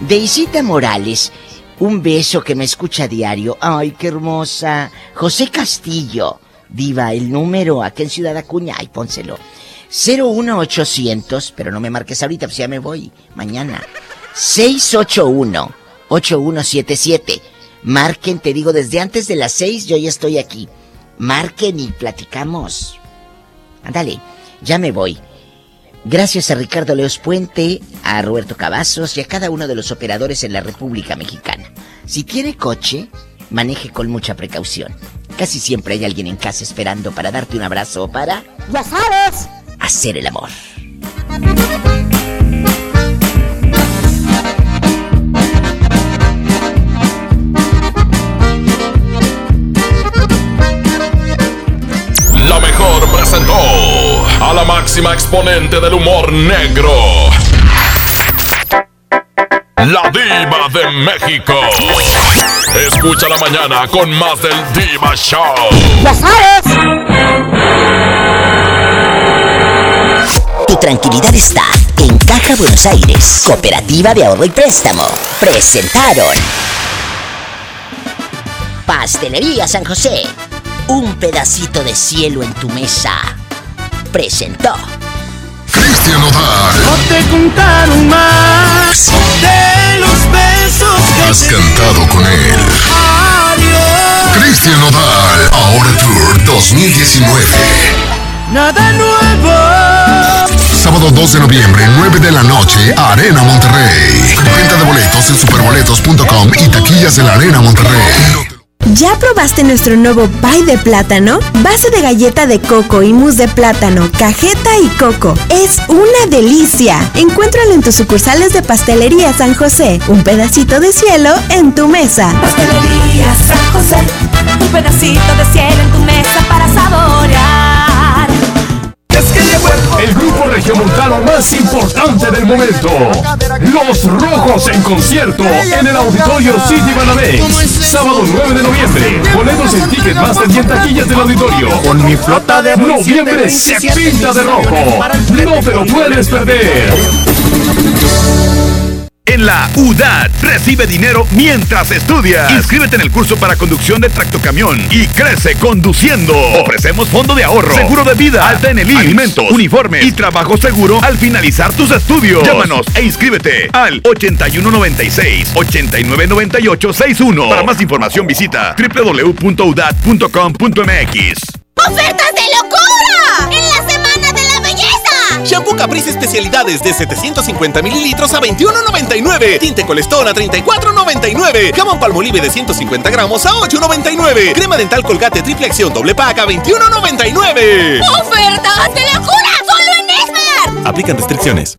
Deisita Morales, un beso que me escucha a diario. Ay, qué hermosa. José Castillo, diva, el número aquí en Ciudad Acuña. Ay, pónselo. 01800, pero no me marques ahorita, pues ya me voy mañana. 681-8177. Marquen, te digo, desde antes de las 6 yo ya estoy aquí. Marquen y platicamos. Ándale, ya me voy. Gracias a Ricardo Leos Puente, a Roberto Cavazos y a cada uno de los operadores en la República Mexicana. Si tiene coche, maneje con mucha precaución. Casi siempre hay alguien en casa esperando para darte un abrazo o para...
¡Ya sabes!
Hacer el amor.
La mejor presentó a la máxima exponente del humor negro. La diva de México. Escucha la mañana con más del Diva Show.
¡Ya sabes!
Tu tranquilidad está en Caja Buenos Aires, Cooperativa de Ahorro y Préstamo. Presentaron Pastelería San José. Un pedacito de cielo en tu mesa. Presentó
Cristian Nodal.
No te contaron más de los besos que
Has cantado con él.
Adiós.
Cristian Nodal, ahora Tour 2019.
Nada nuevo.
Sábado 2 de noviembre, 9 de la noche, Arena Monterrey. Venta de boletos en superboletos.com y taquillas de la Arena Monterrey.
¿Ya probaste nuestro nuevo pie de plátano? Base de galleta de coco y mousse de plátano, cajeta y coco. Es una delicia. Encuéntralo en tus sucursales de Pastelería San José. Un pedacito de cielo en tu mesa.
Pastelería San José, un pedacito de cielo en tu mesa para saborear.
El, grupo regiomontano más importante del momento. Los Rojos en concierto en el Auditorio City Banamex. Sábado 9 de noviembre. Boletos en Ticketmaster y en taquillas del auditorio.
Con mi flota de
Noviembre se pinta de rojo. No te lo puedes perder.
En la UDAT recibe dinero mientras estudias. Inscríbete en el curso para conducción de tractocamión y crece conduciendo. Ofrecemos fondo de ahorro, seguro de vida, alta en el alimentos, uniformes y trabajo seguro al finalizar tus estudios. Llámanos e inscríbete al 8196-899861. Para más información visita www.udat.com.mx.
¡Ofertas de locura! ¡En
Shampoo Caprice especialidades de 750 mililitros a 21.99. Tinte Colestón a 34.99. Jamón Palmolive de 150 gramos a 8.99. Crema dental Colgate triple acción doble pack a 21.99.
¡Ofertas de locura! ¡Solo en Esmar!
Aplican restricciones.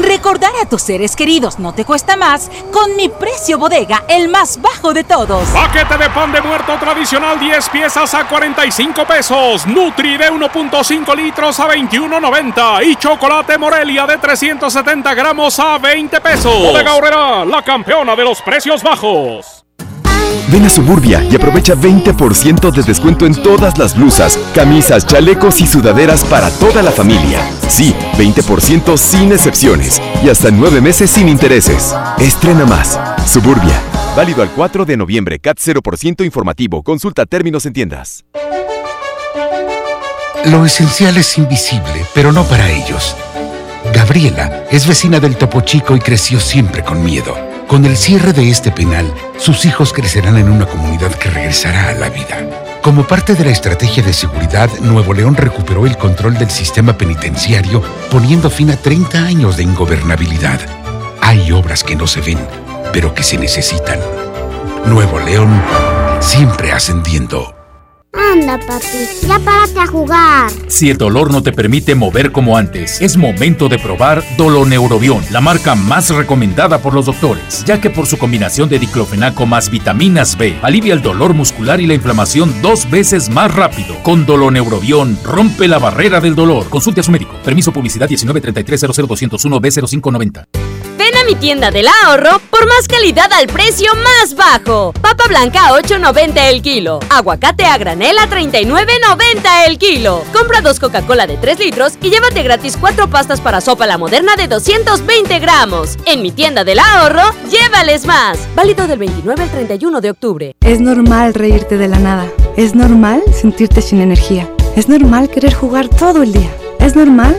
Recordar a tus seres queridos no te cuesta más con mi precio bodega, el más bajo de todos.
Paquete de pan de muerto tradicional 10 piezas a 45 pesos. Nutri de 1.5 litros a 21.90. Y chocolate Morelia de 370 gramos a 20 pesos. Bodega Horrera, la campeona de los precios bajos.
Ven a Suburbia y aprovecha 20% de descuento en todas las blusas, camisas, chalecos y sudaderas para toda la familia. Sí, 20% sin excepciones y hasta 9 meses sin intereses. Estrena más. Suburbia. Válido al 4 de noviembre. CAT 0% informativo. Consulta términos en tiendas.
Lo esencial es invisible, pero no para ellos. Gabriela es vecina del Topo Chico y creció siempre con miedo. Con el cierre de este penal, sus hijos crecerán en una comunidad que regresará a la vida. Como parte de la estrategia de seguridad, Nuevo León recuperó el control del sistema penitenciario, poniendo fin a 30 años de ingobernabilidad. Hay obras que no se ven, pero que se necesitan. Nuevo León, siempre ascendiendo.
Anda, papi, ya párate a jugar.
Si el dolor no te permite mover como antes, es momento de probar Doloneurobión, la marca más recomendada por los doctores, ya que por su combinación de diclofenaco más vitaminas B, alivia el dolor muscular y la inflamación dos veces más rápido. Con Doloneurobión, rompe la barrera del dolor. Consulte a su médico. Permiso publicidad 193300201 B0590.
Mi tienda del ahorro por más calidad al precio más bajo. Papa blanca a 8.90 el kilo. Aguacate a granel a 39.90 el kilo. Compra dos Coca-Cola de 3 litros y llévate gratis cuatro pastas para sopa la moderna de 220 gramos. En mi tienda del ahorro, llévales más. Válido del 29 al 31 de octubre.
Es normal reírte de la nada. Es normal sentirte sin energía. Es normal querer jugar todo el día. Es normal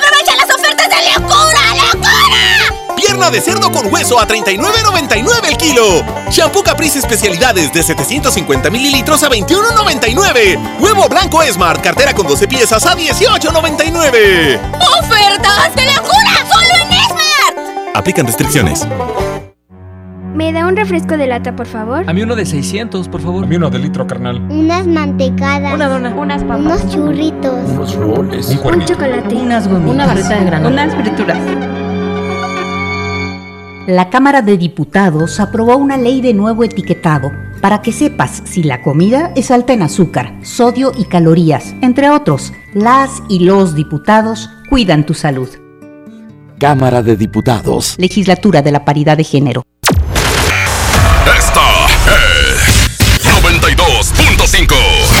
Pierna de cerdo con hueso a 39.99 el kilo. Shampoo Caprice especialidades de 750 mililitros a 21.99. Huevo blanco Smart, cartera con 12 piezas a 18.99.
¡Ofertas de locura! ¡Solo en Esmar!
Aplican restricciones.
Aprovecha las ofertas de locura, locura. Pierna de cerdo con hueso a 39.99 el kilo. Shampoo Caprice especialidades de 750 mililitros a 21.99. Huevo blanco Smart, cartera con 12 piezas a 18.99. ¡Ofertas de locura! Solo en Esmar.
Aplican restricciones.
¿Me da un refresco de lata, por favor?
A mí uno de 600, por favor.
A mí uno de litro, carnal.
Unas mantecadas.
Una dona.
Unas papas.
Unos churritos.
Unos roles. Un
chocolate.
Unas gomitas.
Una barrita de granola.
Unas frituras.
La Cámara de Diputados aprobó una ley de nuevo etiquetado para que sepas si la comida es alta en azúcar, sodio y calorías. Entre otros, las y los diputados cuidan tu salud.
Cámara de Diputados.
Legislatura de la Paridad de Género.
Esta es 92.5.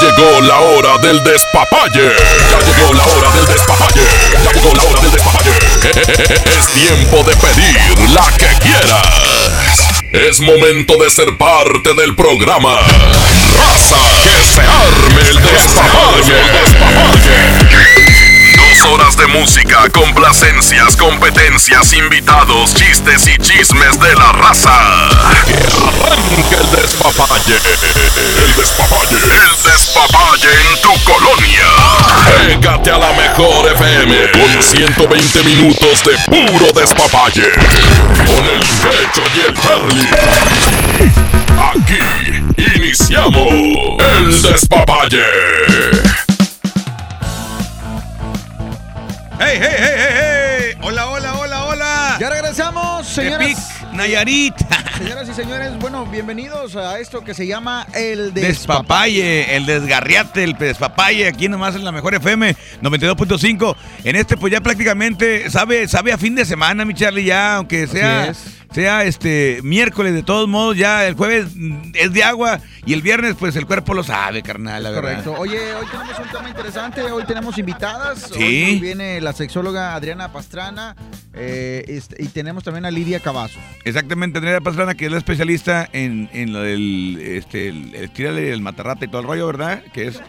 Llegó la hora del despapalle. Ya llegó la hora del despapalle. Ya llegó la hora del despapalle. *laughs* Es tiempo de pedir la que quieras. Es momento de ser parte del programa. Raza, que se arme el despapalle. Dos horas de música, complacencias, competencias, invitados, chistes y chismes de la raza. Que arranque el despapalle. El despapalle. El despapalle en tu colonia. Pégate a la mejor FM con 120 minutos de puro despapalle. Con el pecho y el Charlie. Aquí iniciamos el despapalle.
¡Hey, hey, hey, hey, hey!
Ya regresamos, señoras.
Tepic, Nayarit. *laughs*
Señoras y señores, bueno, bienvenidos a esto que se llama el despapalle.
Despapalle, el desgarriate, el despapalle, aquí nomás en la mejor FM 92.5. En este, pues ya prácticamente sabe, sabe a fin de semana, mi Charlie, ya, aunque sea,
es.
Sea este miércoles, de todos modos, ya el jueves es de agua y el viernes, pues el cuerpo lo sabe, carnal, la verdad.
Correcto. Oye, hoy tenemos un tema interesante. Hoy tenemos invitadas.
Sí.
Hoy viene la sexóloga Adriana Pastrana eh, este, y tenemos también a Lidia Cavazos.
Exactamente, Andrea Pastrana, que es la especialista en, en lo del este, el, el, el matarrata y todo el rollo, ¿verdad? Que es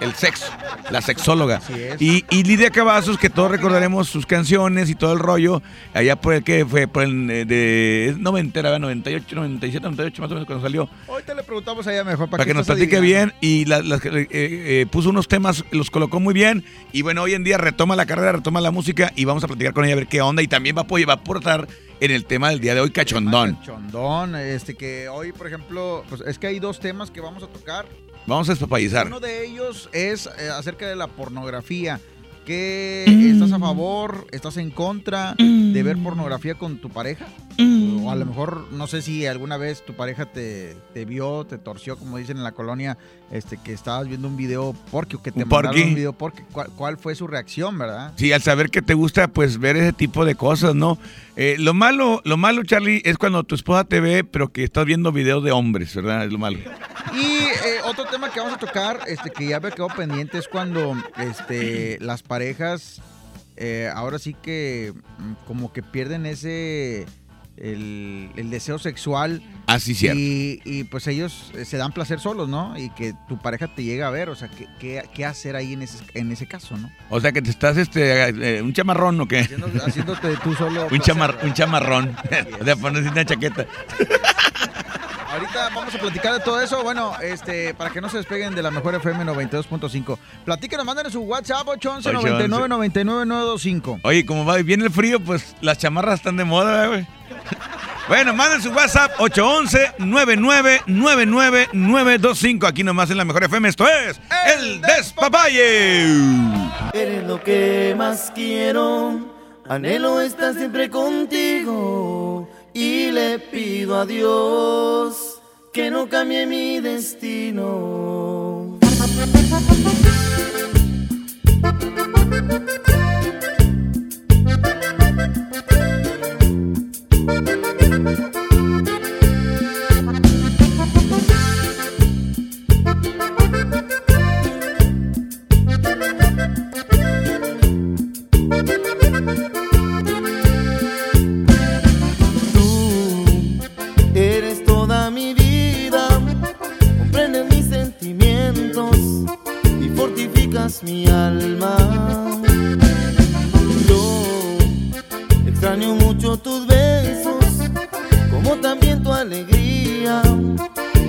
el sexo, la sexóloga. Y, y Lidia Cavazos, que todos recordaremos sus canciones y todo el rollo, allá por el que fue, por el eh, de es noventera, ¿verdad? 98, 97, 98 más o menos cuando salió.
Hoy te le preguntamos a ella mejor para,
Para que nos platique
adivinando.
bien y la- las que, eh, eh, puso unos temas, los colocó muy bien y bueno, hoy en día retoma la carrera, retoma la música y vamos a platicar con ella a ver qué onda y también va a, va a aportar en el tema del día de hoy, cachondón.
Chondón, este que hoy, por ejemplo, pues es que hay dos temas que vamos a tocar.
Vamos a despapallizar.
Uno de ellos es eh, acerca de la pornografía. ¿Qué
Mm.
estás a favor? ¿Estás en contra de ver pornografía con tu pareja?
Mm.
O a lo mejor, no sé si alguna vez tu pareja te, te vio, te torció, como dicen en la colonia, este que estabas viendo un video porque o que te
Un
mandaron un video porque. ¿Cuál, cuál fue su reacción, verdad?
Sí, al saber que te gusta, pues ver ese tipo de cosas, ¿no? Eh, lo malo, lo malo, Charlie, es cuando tu esposa te ve, pero que estás viendo videos de hombres, ¿verdad? Es lo malo.
Y eh, otro tema que vamos a tocar, este que ya me quedó pendiente, es cuando este, las parejas eh, ahora sí que mm, como que pierden ese el, el deseo sexual.
Así cierto.
Y, y, pues ellos eh, se dan placer solos, ¿no? Y que tu pareja te llega a ver, o sea, ¿qué, qué, qué hacer ahí en ese, en ese caso, no?
O sea, que te estás, este, eh, un chamarrón o qué?
haciéndote tú solo
un,
placer,
chamar,
¿verdad?
un chamarrón. o sea, pones una chaqueta.
Ahorita vamos a platicar de todo eso. Bueno, este, para que no se despeguen de la mejor FM 92.5. Platíquenos, manden su WhatsApp 811 99 99 925.
Oye, como va bien el frío, pues las chamarras están de moda, güey. Bueno, manden su WhatsApp 811-9999-925. Aquí nomás en la mejor FM. Esto es El Despapalle.
Eres lo que más quiero, anhelo estar siempre contigo y le pido a Dios que no cambie mi destino. Tú eres toda
mi vida, comprendes mis sentimientos y fortificas mi alma. Yo extraño mucho tu vida como también tu alegría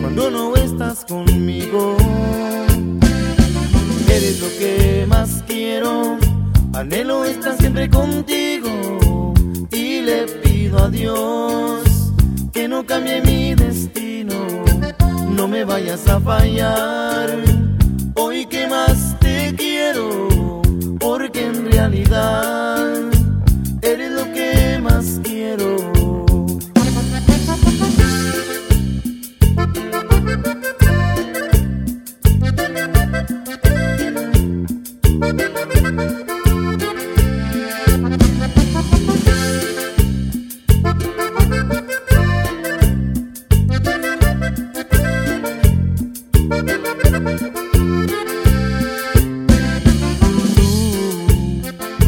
cuando no estás conmigo. Eres lo que más quiero, anhelo estar siempre contigo y le pido a Dios que no cambie mi destino, no me vayas a fallar. Hoy que más te quiero, porque en realidad eres lo que más quiero.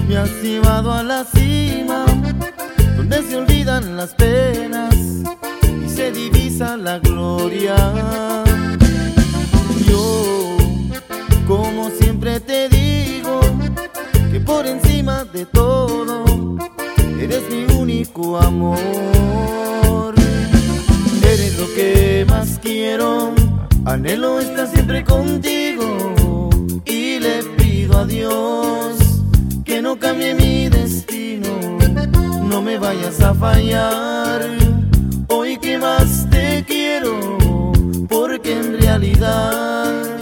Me ha cibado a la cima, donde se olvidan las penas y se divisa la gloria. amor. Eres lo que más quiero, anhelo estar siempre contigo y le pido a Dios que no cambie mi destino, no me vayas a fallar. Hoy que más te quiero, porque en realidad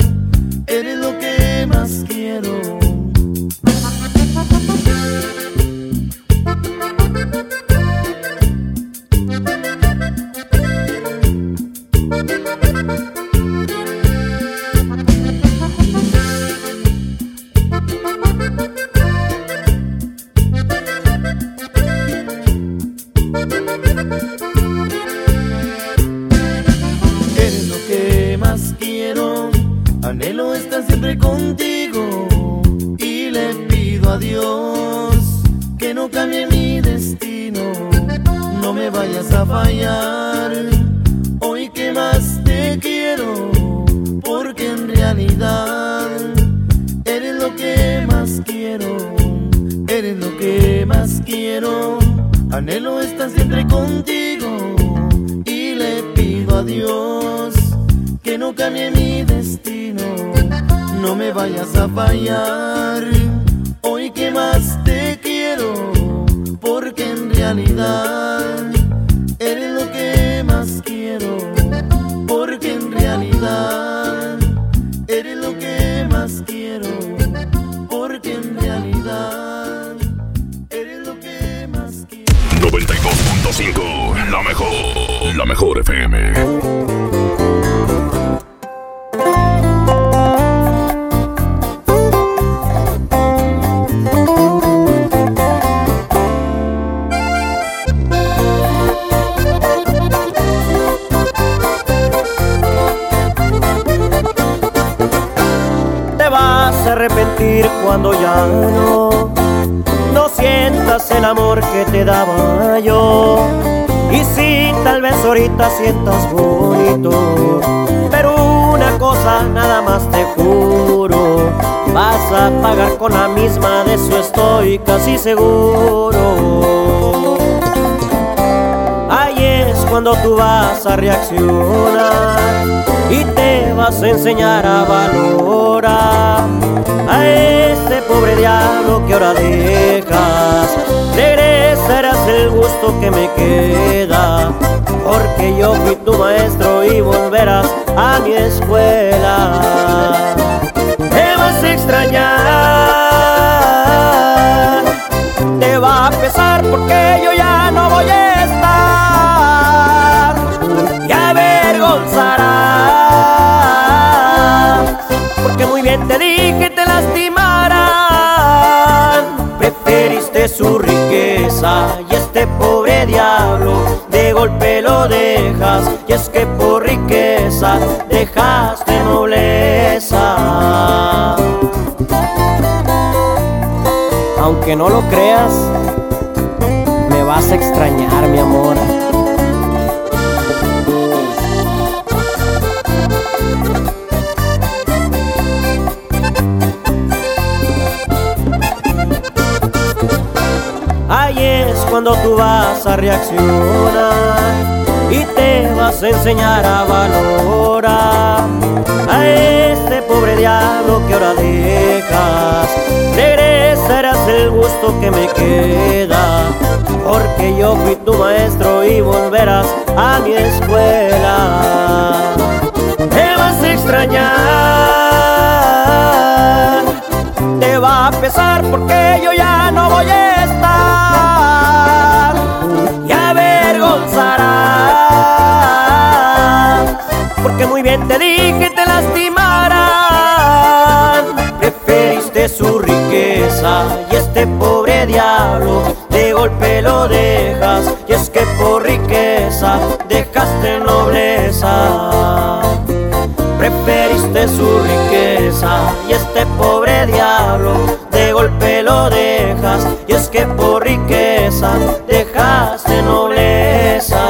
dejaste nobleza.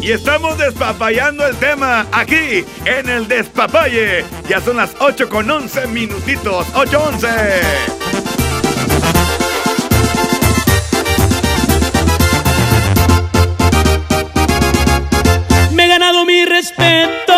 Y
estamos despapayando el tema aquí en el Despapalle. Ya son las 8 con 11 minutitos. 8-11.
Me he ganado mi respeto,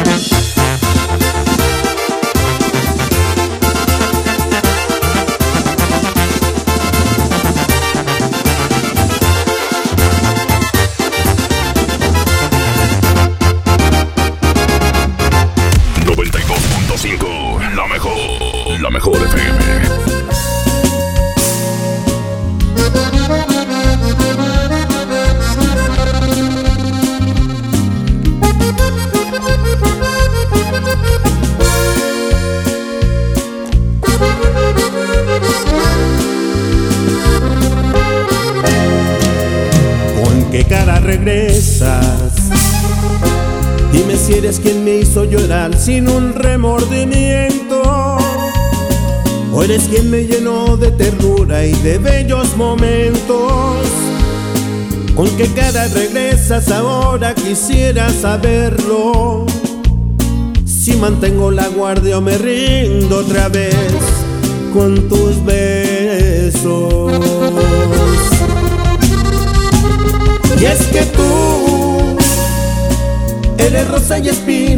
Sin un remordimiento. O eres quien me llenó de ternura y de bellos momentos. ¿Con qué cara regresas ahora? Quisiera saberlo. Si mantengo la guardia o me rindo otra vez con tus besos. Y es que tú eres rosa y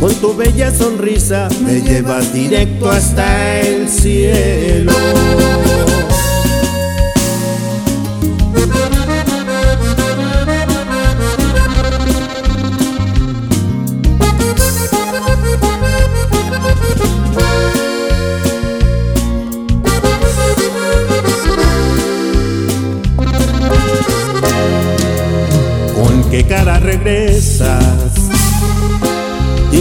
con tu bella sonrisa me llevas directo hasta el cielo. Con qué cara regresas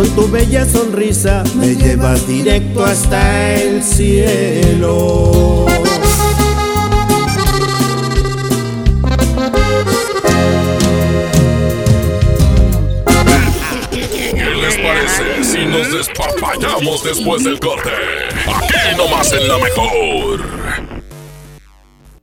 con tu bella sonrisa, me llevas directo hasta el cielo.
¿Qué les parece si nos despapallamos después del corte? Aquí nomás en la mejor.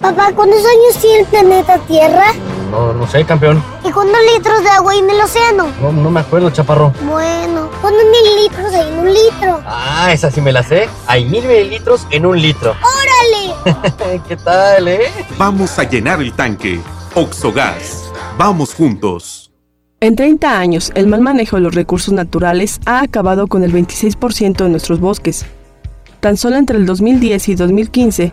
Papá, ¿cuántos años tiene el planeta Tierra?
No, no sé, campeón.
¿Y cuántos litros de agua hay en el océano?
No, no me acuerdo, chaparro.
Bueno, ¿cuántos mililitros hay en un litro?
Ah, esa sí me la sé. Hay mil mililitros en un litro. *laughs*
¡Órale!
¿Qué tal, eh?
Vamos a llenar el tanque. Oxogas. Vamos juntos.
En 30 años, el mal manejo de los recursos naturales ha acabado con el 26% de nuestros bosques. Tan solo entre el 2010 y 2015,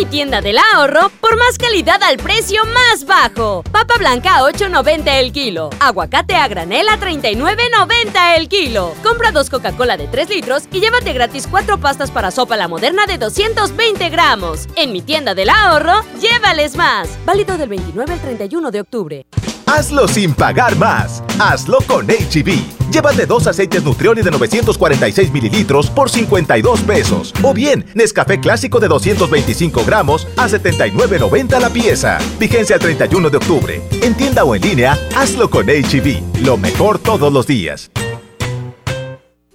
Mi tienda del ahorro por más calidad al precio más bajo. Papa blanca a 8.90 el kilo. Aguacate a granel a 39.90 el kilo. Compra dos Coca-Cola de 3 litros y llévate gratis cuatro pastas para sopa la moderna de 220 gramos. En mi tienda del ahorro, llévales más. Válido del 29 al 31 de octubre.
Hazlo sin pagar más. Hazlo con HB. Llévate dos aceites Nutrioli de 946 mililitros por 52 pesos. O bien, Nescafé clásico de 225 gramos a 79.90 la pieza. Vigencia el 31 de octubre. En tienda o en línea, hazlo con HB. Lo mejor todos los días.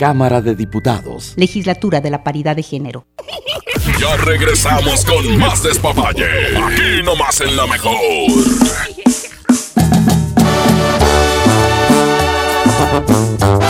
Cámara de Diputados.
Legislatura de la Paridad de Género.
Ya regresamos con más despapalle. Aquí nomás en la mejor. *laughs*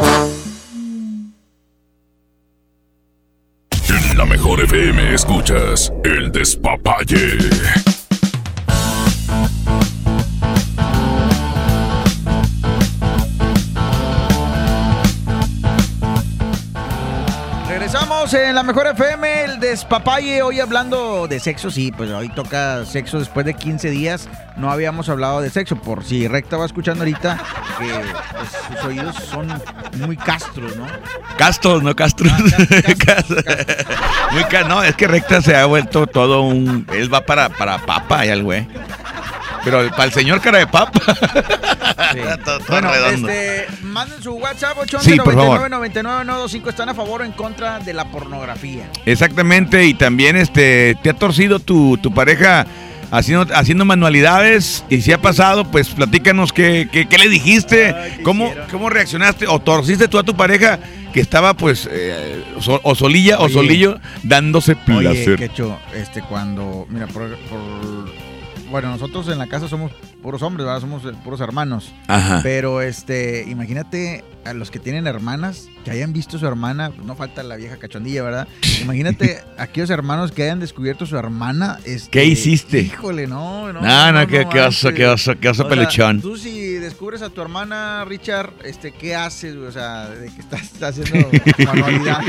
El despapalle.
Hoy hablando de sexo, sí, pues hoy toca sexo después de 15 días. No habíamos hablado de sexo, por si Recta va escuchando ahorita, que pues, sus oídos son muy castros, ¿no?
Castos, no *laughs* Castros. Muy ca- no, es que Recta se ha vuelto todo un. Él va para, para papa y al güey. Pero para el señor cara de papa. *laughs* *laughs* Todo- todo
Bueno,
redondo.
este, manden su WhatsApp
Sí, por favor.
811-99-99-925. ¿Están a favor o en contra de la pornografía?
Exactamente, y también este te ha torcido tu, tu pareja haciendo, haciendo manualidades y si ha pasado, pues platícanos qué, qué, qué le dijiste, cómo, cómo reaccionaste o torciste tú a tu pareja que estaba pues eh, so- o solilla o
Oye.
solillo dándose
Oye,
placer.
Quecho, este, cuando, mira, por, por- bueno, nosotros en la casa somos puros hombres, ¿verdad? Somos eh, puros hermanos.
Ajá.
Pero, este, imagínate a los que tienen hermanas, que hayan visto a su hermana, pues, no falta la vieja cachondilla, ¿verdad? *laughs* Imagínate aquellos hermanos que hayan descubierto a su hermana. Este,
¿Qué hiciste?
Híjole, no, no.
No, no, qué- qué oso, qué oso, qué oso
O sea, tú si descubres a tu hermana, Richard, este, ¿qué haces? O sea, de que estás, estás haciendo *laughs* manualidad.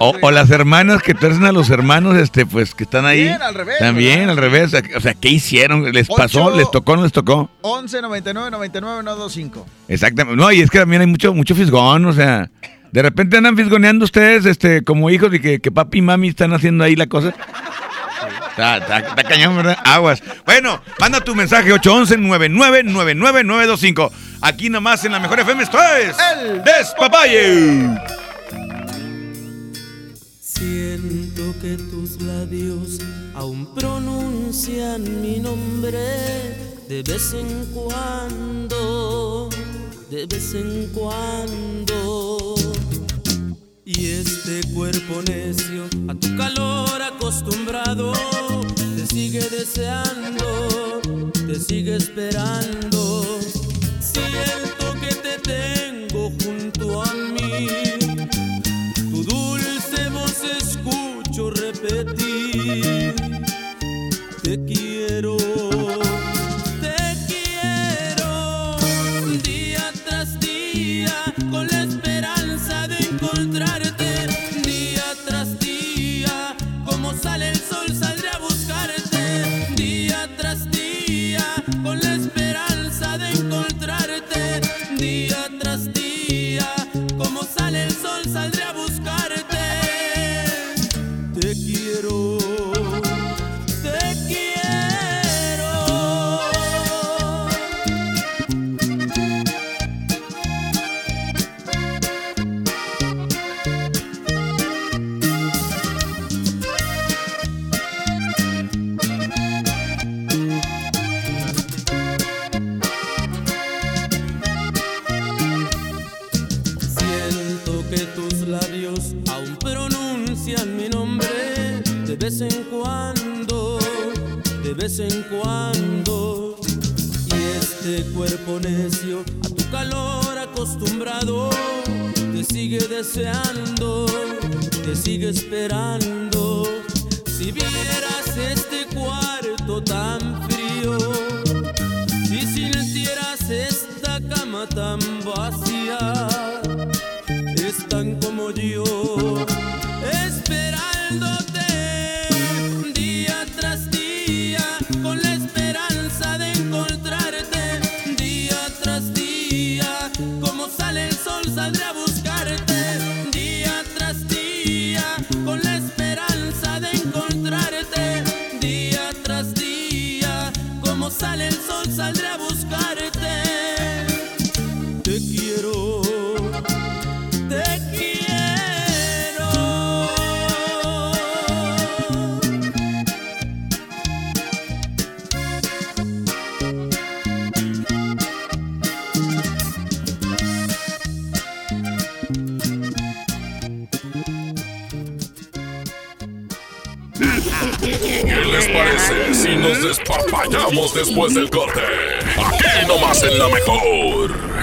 O, las hermanas que torcen a los hermanos, este, pues que están ahí.
Bien, al revés,
También,
¿verdad?
al revés. O sea, ¿qué hicieron? ¿Les pasó? ¿Les tocó? ¿No les tocó?
11 99 99 925.
Exactamente. No, y es que también hay mucho, mucho fisgón, o sea, de repente andan fisgoneando ustedes, este, como hijos y que, que papi y mami están haciendo ahí la cosa. Está, está- está cañón, ¿verdad? Aguas. Bueno, manda tu mensaje 811-9999-925. Aquí nomás en la mejor FM esto es El Despapalle.
Que tus labios aún pronuncian mi nombre de vez en cuando, de vez en cuando. Y este cuerpo necio a tu calor acostumbrado te sigue deseando, te sigue esperando. Siento que te tengo Te quiero, te quiero. Día tras día, con la esperanza de encontrarte. Día tras día, como sale el sol, saldré a buscarte. Día tras día, con la esperanza de encontrarte. Día tras día, como sale el sol, saldré vez en cuando. Y este cuerpo necio a tu calor acostumbrado te sigue deseando, te sigue esperando. Si vieras este cuarto tan frío, si sintieras esta cama tan vacía, están como yo, saldré a buscarte, día tras día, con la esperanza de encontrarte, día tras día, como sale el sol, saldré a buscarte.
Nos despapallamos después del corte? Aquí nomás en la mejor.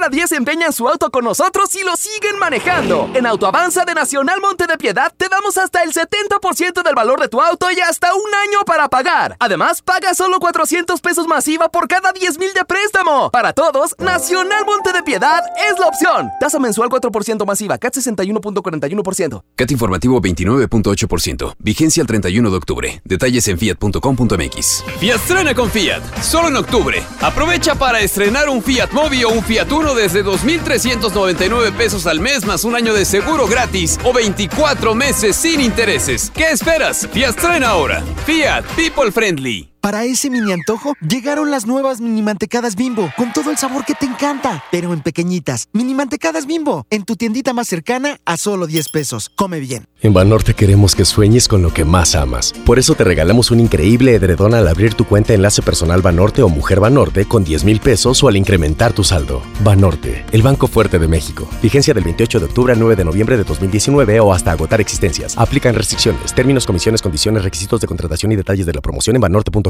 10 de cada 10 empeñan su auto con nosotros y lo siguen manejando. En Autoavanza de Nacional Monte de Piedad te damos hasta el 70% del valor de tu auto y hasta un año para pagar. Además, paga solo 400 pesos masiva por cada 10 mil de préstamo. Para todos, Nacional Monte de Piedad es la opción. Tasa mensual 4% masiva, CAT 61.41%.
CAT informativo 29.8%. Vigencia el 31 de octubre. Detalles en fiat.com.mx.
Fiat estrena con Fiat, solo en octubre. Aprovecha para estrenar un Fiat Mobi o un Fiat Uno
uno desde 2.399 pesos al mes más un año de seguro gratis o 24 meses sin intereses. ¿Qué esperas? Fiat ahora. Fiat People Friendly.
Para ese mini antojo, llegaron las nuevas mini mantecadas bimbo, con todo el sabor que te encanta, pero en pequeñitas. Mini mantecadas bimbo, en tu tiendita más cercana a solo 10 pesos. Come bien.
En Banorte queremos que sueñes con lo que más amas. Por eso te regalamos un increíble edredón al abrir tu cuenta Enlace Personal Banorte o Mujer Banorte con 10 mil pesos o al incrementar tu saldo. Banorte, el Banco Fuerte de México. Vigencia del 28 de octubre al 9 de noviembre de 2019 o hasta agotar existencias. Aplican restricciones, términos, comisiones, condiciones, requisitos de contratación y detalles de la promoción en banorte.com.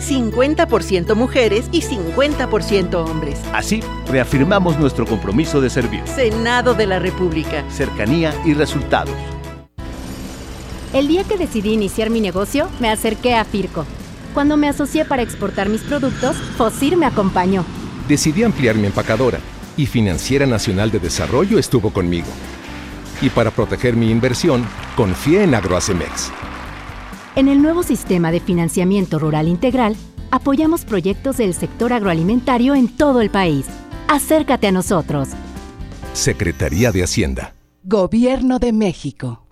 50% mujeres y 50% hombres.
Así, reafirmamos nuestro compromiso de servir.
Senado de la República.
Cercanía y resultados.
El día que decidí iniciar mi negocio, me acerqué a Firco. Cuando me asocié para exportar mis productos, Fosir me acompañó.
Decidí ampliar mi empacadora y Financiera Nacional de Desarrollo estuvo conmigo. Y para proteger mi inversión, confié en Agroacemex.
En el nuevo sistema de financiamiento rural integral, apoyamos proyectos del sector agroalimentario en todo el país. Acércate a nosotros.
Secretaría de Hacienda.
Gobierno de México.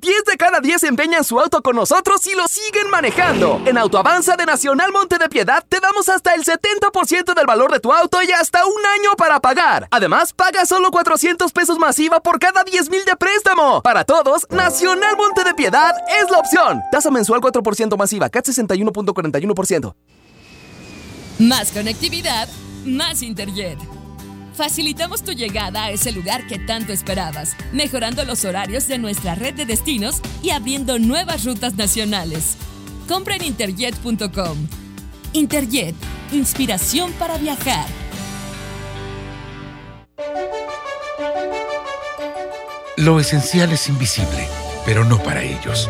10 de cada 10 empeñan su auto con nosotros y lo siguen manejando. En Autoavanza de Nacional Monte de Piedad te damos hasta el 70% del valor de tu auto y hasta un año para pagar. Además, paga solo 400 pesos masiva por cada 10 mil de préstamo. Para todos, Nacional Monte de Piedad es la opción. Tasa mensual 4% masiva, CAT 61.41%.
Más conectividad, más Interjet. Facilitamos tu llegada a ese lugar que tanto esperabas, mejorando los horarios de nuestra red de destinos y abriendo nuevas rutas nacionales. Compra en interjet.com. Interjet, inspiración para viajar.
Lo esencial es invisible, pero no para ellos.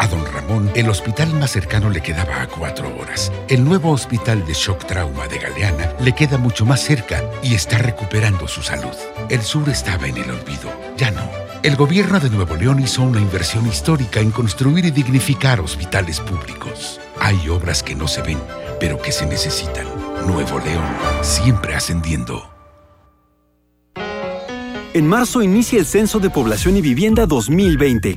A don Ramón, el hospital más cercano le quedaba a cuatro horas. El nuevo hospital de shock trauma de Galeana le queda mucho más cerca y está recuperando su salud. El sur estaba en el olvido, ya no. El gobierno de Nuevo León hizo una inversión histórica en construir y dignificar hospitales públicos. Hay obras que no se ven, pero que se necesitan. Nuevo León, siempre ascendiendo.
En marzo inicia el Censo de Población y Vivienda 2020.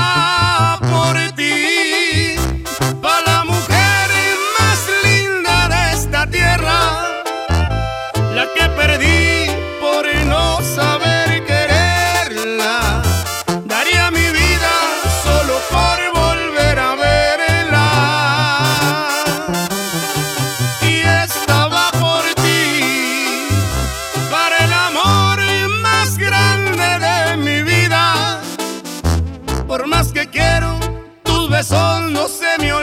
corazón no se me.